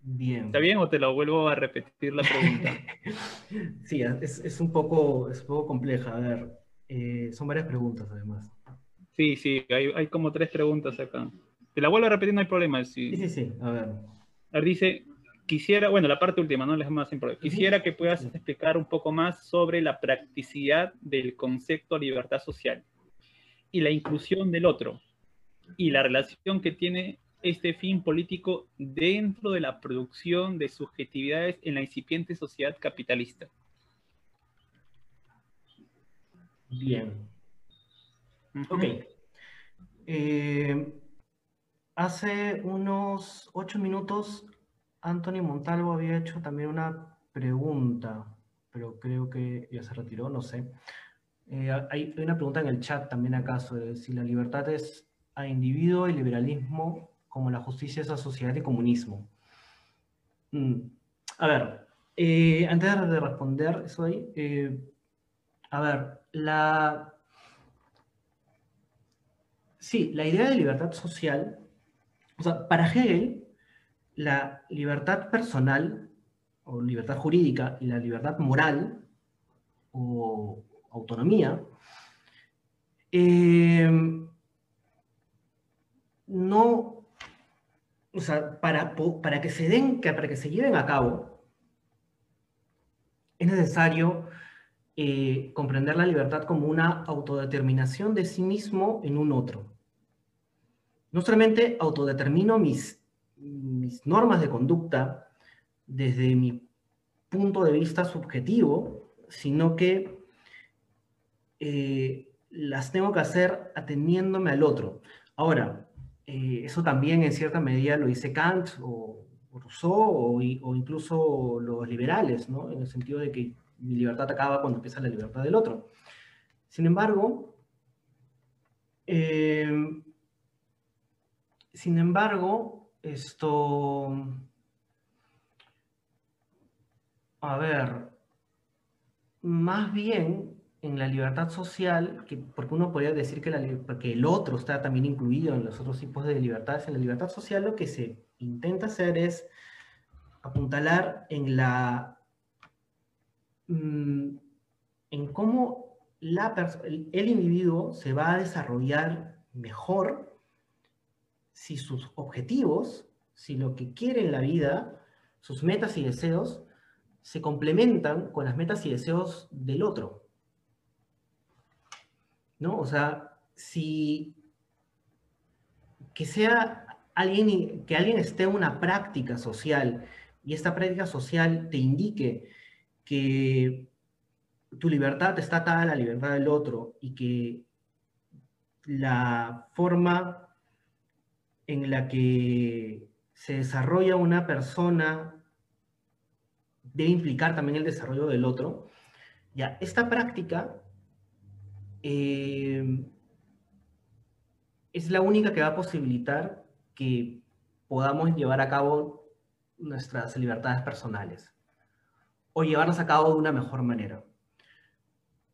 Bien. ¿Está bien o te lo vuelvo a repetir la pregunta? sí, es, un poco, es poco compleja. A ver, eh, son varias preguntas además. Sí, sí, hay, hay, como tres preguntas acá. Te la vuelvo a repetir, no hay problema. Sí, sí, sí, a ver. A ver, dice, quisiera, bueno, la parte última, no la más importante. Quisiera que puedas explicar un poco más sobre la practicidad del concepto libertad social y la inclusión del otro y la relación que tiene este fin político dentro de la producción de subjetividades en la incipiente sociedad capitalista. Bien. Ok. Eh, hace unos ocho minutos Anthony Montalvo había hecho también una pregunta, pero creo que ya se retiró, no sé. Eh, hay, una pregunta en el chat también acaso, de si la libertad es a individuo y liberalismo como la justicia es a sociedad y comunismo. Mm, a ver, eh, antes de responder eso ahí, eh, a ver, la... Sí, la idea de libertad social, o sea, para Hegel, la libertad personal o libertad jurídica y la libertad moral o autonomía em, no, o sea, para, para, que se den, para que se lleven a cabo, es necesario eh, comprender la libertad como una autodeterminación de sí mismo en un otro. No solamente autodetermino mis, mis normas de conducta desde mi punto de vista subjetivo, sino que eh, las tengo que hacer atendiéndome al otro. Ahora, eh, eso también en cierta medida lo dice Kant o, Rousseau o, incluso los liberales, ¿no? en el sentido de que mi libertad acaba cuando empieza la libertad del otro. Sin embargo, eh, sin embargo, esto, a ver, más bien en la libertad social, que, porque uno podría decir que, la, porque el otro está también incluido en los otros tipos de libertades, en la libertad social lo que se intenta hacer es apuntalar en la Mm, en cómo la el individuo se va a desarrollar mejor si sus objetivos, si lo que quiere en la vida, sus metas y deseos, se complementan con las metas y deseos del otro. ¿No? O sea, si que sea alguien, que alguien esté en una práctica social y esta práctica social te indique que tu libertad está atada a la libertad del otro y que la forma en la que se desarrolla una persona debe implicar también el desarrollo del otro. Ya, esta práctica eh, es la única que va a posibilitar que podamos llevar a cabo nuestras libertades personales o llevarlas a cabo de una mejor manera.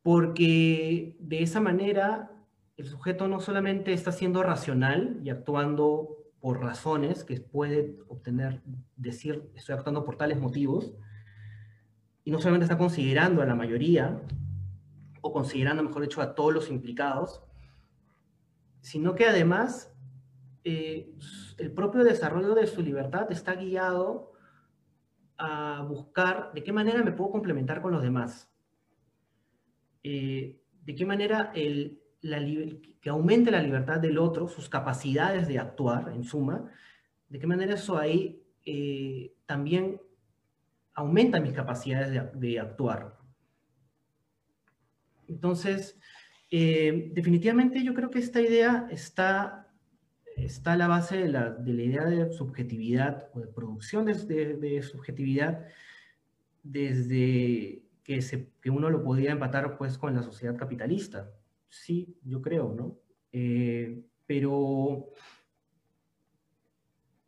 Porque de esa manera el sujeto no solamente está siendo racional y actuando por razones que puede obtener, decir, estoy actuando por tales motivos, y no solamente está considerando a la mayoría, o considerando, mejor dicho, a todos los implicados, sino que además eh, el propio desarrollo de su libertad está guiado a buscar de qué manera me puedo complementar con los demás. Eh, de qué manera el, que aumente la libertad del otro, sus capacidades de actuar, en suma, de qué manera eso ahí eh, también aumenta mis capacidades de, actuar. Entonces, eh, definitivamente yo creo que esta idea está está la base de la, idea de subjetividad o de producción de, subjetividad desde que, se, que, uno lo podía empatar pues con la sociedad capitalista. Sí, yo creo, ¿no? Eh, pero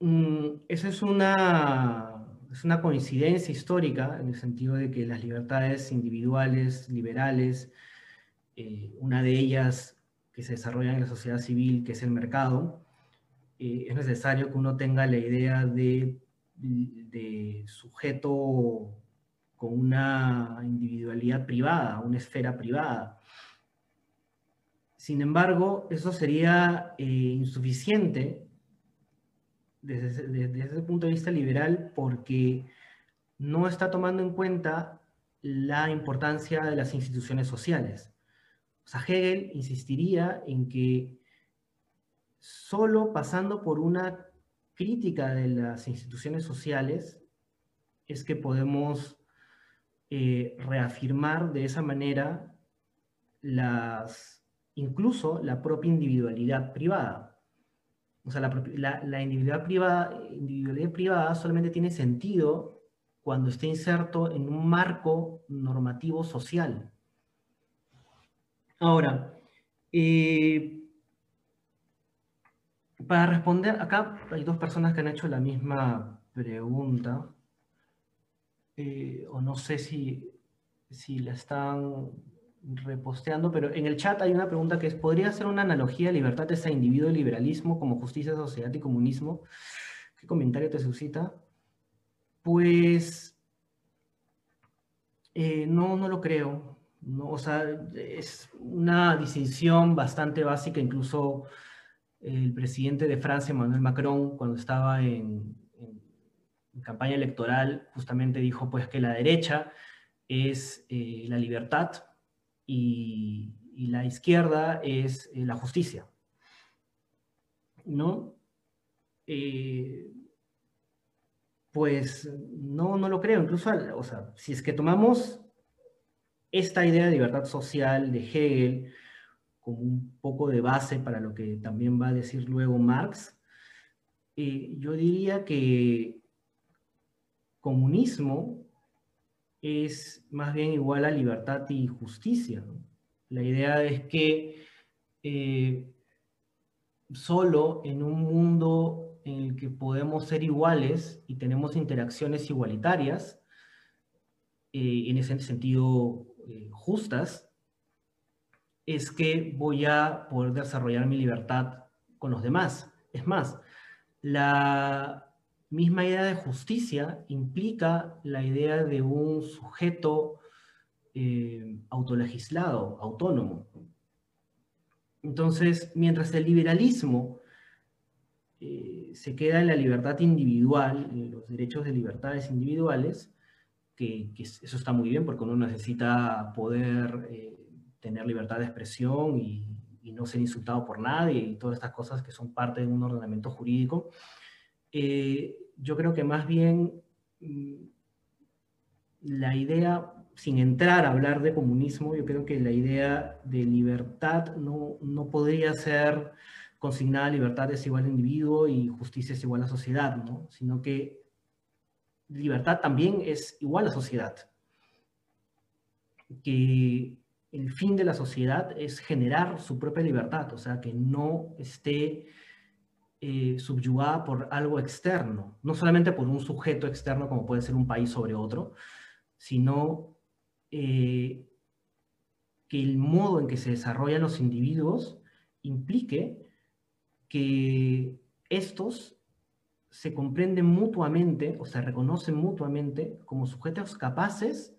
mm, esa es una, es una coincidencia histórica en el sentido de que las libertades individuales, liberales, eh, una de ellas que se desarrolla en la sociedad civil, que es el mercado, eh, es necesario que uno tenga la idea de, de sujeto con una individualidad privada, una esfera privada. Sin embargo, eso sería eh, insuficiente desde, desde, ese punto de vista liberal porque no está tomando en cuenta la importancia de las instituciones sociales. O sea, Hegel insistiría en que solo pasando por una crítica de las instituciones sociales es que podemos eh, reafirmar de esa manera las, incluso la propia individualidad privada. O sea, la, individualidad, privada, individualidad privada solamente tiene sentido cuando está inserto en un marco normativo social. Ahora, eh, para responder, acá hay dos personas que han hecho la misma pregunta, eh, o no sé si, si la están reposteando, pero en el chat hay una pregunta que es, ¿podría ser una analogía de libertades a individuo liberalismo como justicia, sociedad y comunismo? ¿Qué comentario te suscita? Pues, eh, no, no lo creo. O sea, es una distinción bastante básica, incluso el presidente de Francia, Emmanuel Macron, cuando estaba en, campaña electoral, justamente dijo pues que la derecha es eh, la libertad y, la izquierda es eh, la justicia. ¿No? Eh, pues no, no lo creo. Incluso, o sea, si es que tomamos esta idea de libertad social de Hegel como un poco de base para lo que también va a decir luego Marx, eh, yo diría que comunismo es más bien igual a libertad y justicia. La idea es que eh, solo en un mundo en el que podemos ser iguales y tenemos interacciones igualitarias, eh, en ese sentido justas, es que voy a poder desarrollar mi libertad con los demás. Es más, la misma idea de justicia implica la idea de un sujeto eh, autolegislado, autónomo. Entonces, mientras el liberalismo eh, se queda en la libertad individual, en los derechos de libertades individuales, que, eso está muy bien porque uno necesita poder eh, tener libertad de expresión y, no ser insultado por nadie y todas estas cosas que son parte de un ordenamiento jurídico. Eh, yo creo que más bien mm, la idea, sin entrar a hablar de comunismo, yo creo que la idea de libertad no, no podría ser consignada libertad es igual a individuo y justicia es igual a sociedad, ¿no? sino que libertad también es igual a sociedad. Que el fin de la sociedad es generar su propia libertad, o sea, que no esté eh, subyugada por algo externo, no solamente por un sujeto externo como puede ser un país sobre otro, sino eh, que el modo en que se desarrollan los individuos implique que estos se comprenden mutuamente o se reconocen mutuamente como sujetos capaces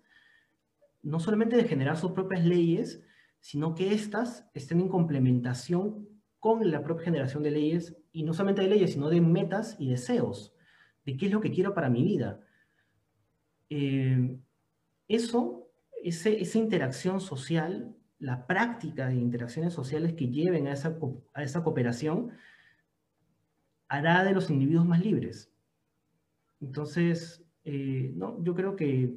no solamente de generar sus propias leyes, sino que éstas estén en complementación con la propia generación de leyes, y no solamente de leyes, sino de metas y deseos, de qué es lo que quiero para mi vida. Eh, eso, esa interacción social, la práctica de interacciones sociales que lleven a esa, a esa cooperación, hará de los individuos más libres. Entonces, eh, no, yo creo que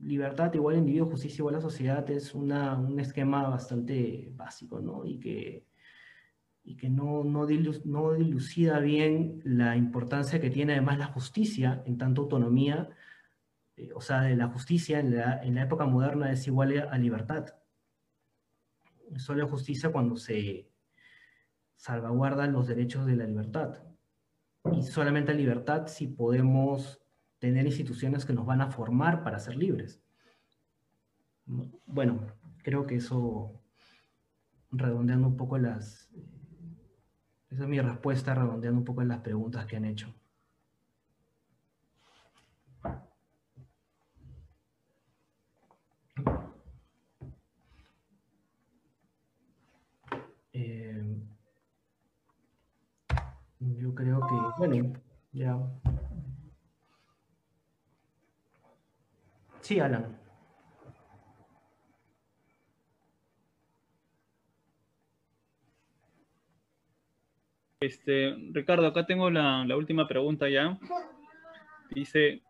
libertad igual individuo, justicia igual a sociedad es una, un esquema bastante básico, ¿no? Y que, y que no, no, no, dilucida bien la importancia que tiene además la justicia en tanto autonomía, eh, o sea, de la justicia en la, en la época moderna es igual a libertad. Solo justicia cuando se salvaguardan los derechos de la libertad. Y solamente libertad si podemos tener instituciones que nos van a formar para ser libres. Bueno, creo que eso, redondeando un poco las... Esa es mi respuesta, redondeando un poco en las preguntas que han hecho. Eh, yo creo que, bueno, ya Sí, Alan. Este, Ricardo, acá tengo la, última pregunta ya. Dice,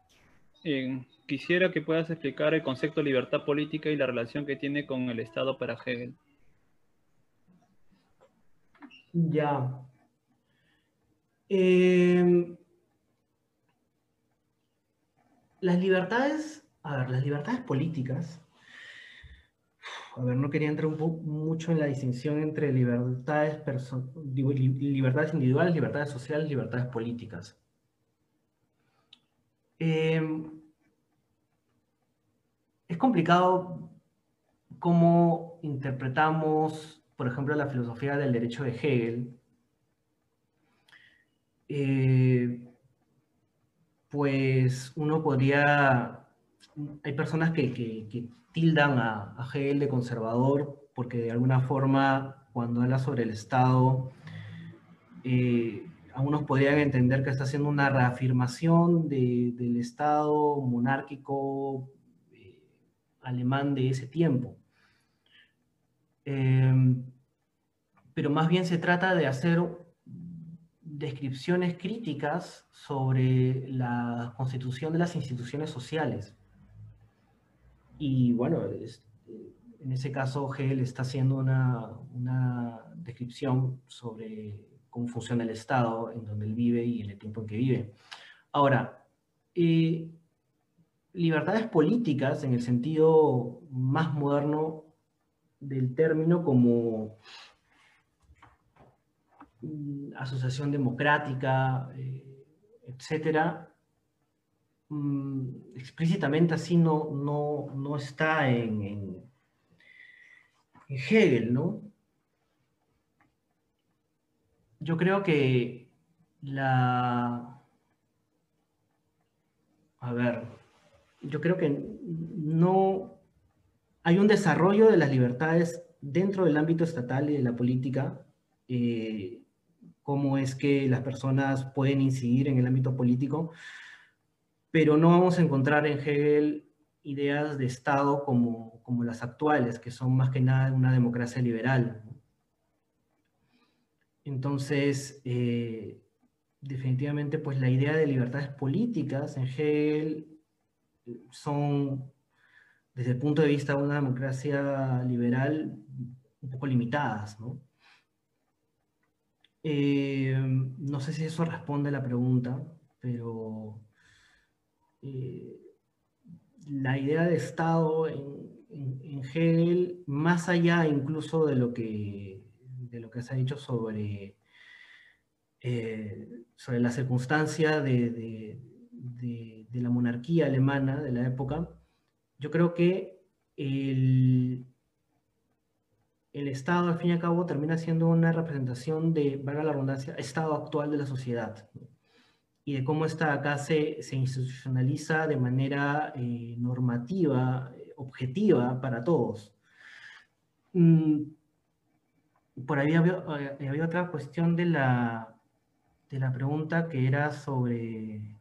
eh, quisiera que puedas explicar el concepto de libertad política y la relación que tiene con el Estado para Hegel. Ya. Eh, las libertades a ver, las libertades políticas, a ver, no quería entrar mucho en la distinción entre libertades, libertades individuales, libertades sociales, libertades políticas. Em, es complicado cómo interpretamos, por ejemplo, la filosofía del derecho de Hegel. Eh, pues uno podría hay personas que, tildan a, a, Hegel de conservador porque de alguna forma cuando habla sobre el Estado eh, algunos podrían entender que está haciendo una reafirmación del Estado monárquico eh, alemán de ese tiempo. Em, pero más bien se trata de hacer descripciones críticas sobre la constitución de las instituciones sociales. Y bueno, en ese caso Hegel está haciendo una, una, descripción sobre cómo funciona el Estado en donde él vive y en el tiempo en que vive. Ahora, eh, libertades políticas en el sentido más moderno del término como Mm, asociación democrática, eh, etcétera, mm, explícitamente así no, no, está en, en, Hegel, ¿no? Yo creo que la... A ver, yo creo que no hay un desarrollo de las libertades dentro del ámbito estatal y de la política eh, cómo es que las personas pueden incidir en el ámbito político, pero no vamos a encontrar en Hegel ideas de Estado como, como las actuales, que son más que nada una democracia liberal. Entonces, eh, definitivamente, pues la idea de libertades políticas en Hegel son, desde el punto de vista de una democracia liberal, un poco limitadas, ¿no? Eh, no sé si eso responde a la pregunta, pero eh, la idea de Estado en, Hegel, más allá incluso de lo que, de lo que se ha dicho sobre, eh, sobre la circunstancia de, de la monarquía alemana de la época, yo creo que el, el Estado, al fin y al cabo, termina siendo una representación de, valga la redundancia, estado actual de la sociedad. Y de cómo esta acá se, institucionaliza de manera eh, normativa, objetiva para todos. Mm, por ahí eh, había, otra cuestión de la, de la pregunta que era sobre,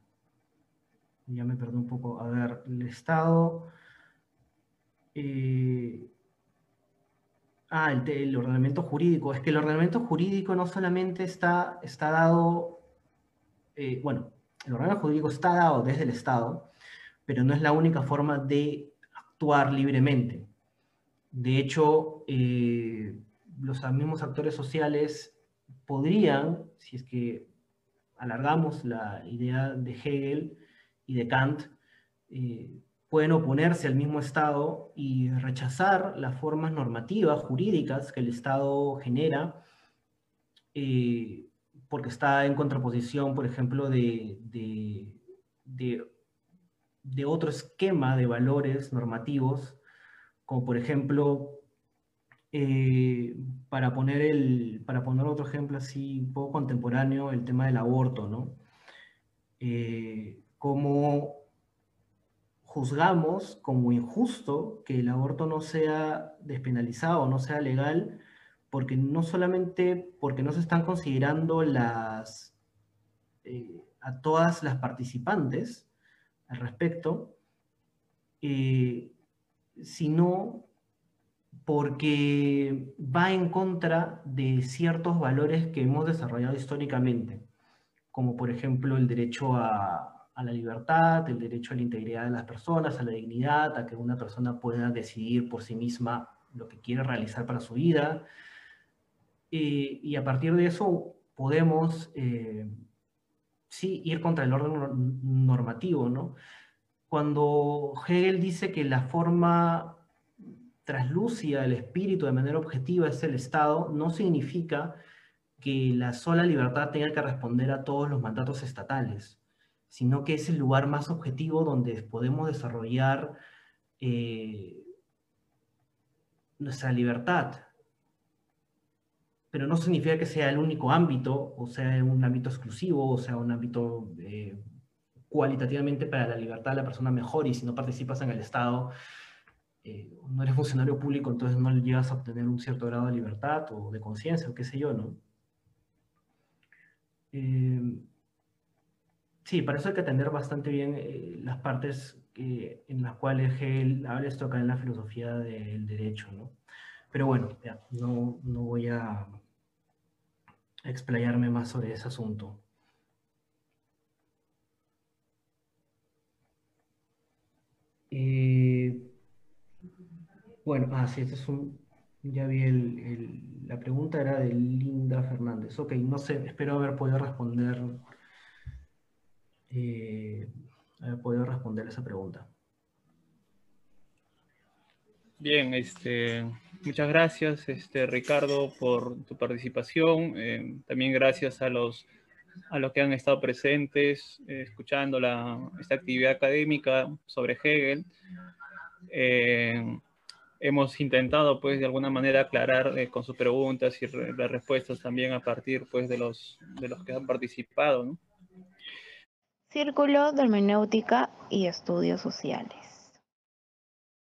ya me perdí un poco, a ver, el Estado... Eh, Ah, el, ordenamiento jurídico. Es que el ordenamiento jurídico no solamente está, está dado, eh, bueno, el ordenamiento jurídico está dado desde el Estado, pero no es la única forma de actuar libremente. De hecho, eh, los mismos actores sociales podrían, si es que alargamos la idea de Hegel y de Kant, eh, pueden oponerse al mismo Estado y rechazar las formas normativas, jurídicas que el Estado genera, eh, porque está en contraposición, por ejemplo, de, de, otro esquema de valores normativos, como por ejemplo, eh, para, poner el, para poner otro ejemplo así un poco contemporáneo, el tema del aborto, ¿no? Eh, como juzgamos como injusto que el aborto no sea despenalizado, no sea legal, porque no solamente porque no se están considerando eh, a todas las participantes al respecto, eh, sino porque va en contra de ciertos valores que hemos desarrollado históricamente, como por ejemplo el derecho a, a la libertad, el derecho a la integridad de las personas, a la dignidad, a que una persona pueda decidir por sí misma lo que quiere realizar para su vida. Y a partir de eso podemos, eh, sí, ir contra el orden normativo, ¿no? Cuando Hegel dice que la forma traslúcida del espíritu de manera objetiva es el Estado, no significa que la sola libertad tenga que responder a todos los mandatos estatales sino que es el lugar más objetivo donde podemos desarrollar eh, nuestra libertad. Pero no significa que sea el único ámbito, o sea un ámbito exclusivo, o sea un ámbito eh, cualitativamente para la libertad de la persona mejor, y si no participas en el Estado, eh, no eres funcionario público, entonces no llegas a obtener un cierto grado de libertad o de conciencia, o qué sé yo, ¿no? Eh, sí, para eso hay que atender bastante bien eh, las partes en las cuales Hegel habla esto acá en la filosofía del derecho, ¿no? Pero bueno, ya, no, no voy a explayarme más sobre ese asunto. Eh, bueno, ah, sí, este es un, ya vi el, la pregunta era de Linda Fernández. Ok, no sé, espero haber podido responder, eh, haber podido responder esa pregunta. Bien, este, muchas gracias, este, Ricardo, por tu participación. Eh, también gracias a los, a los que han estado presentes, eh, escuchando la, esta actividad académica sobre Hegel. Eh, hemos intentado, pues, de alguna manera aclarar con sus preguntas y las respuestas también a partir, pues, de los, de los que han participado. Círculo de Hermenéutica y Estudios Sociales.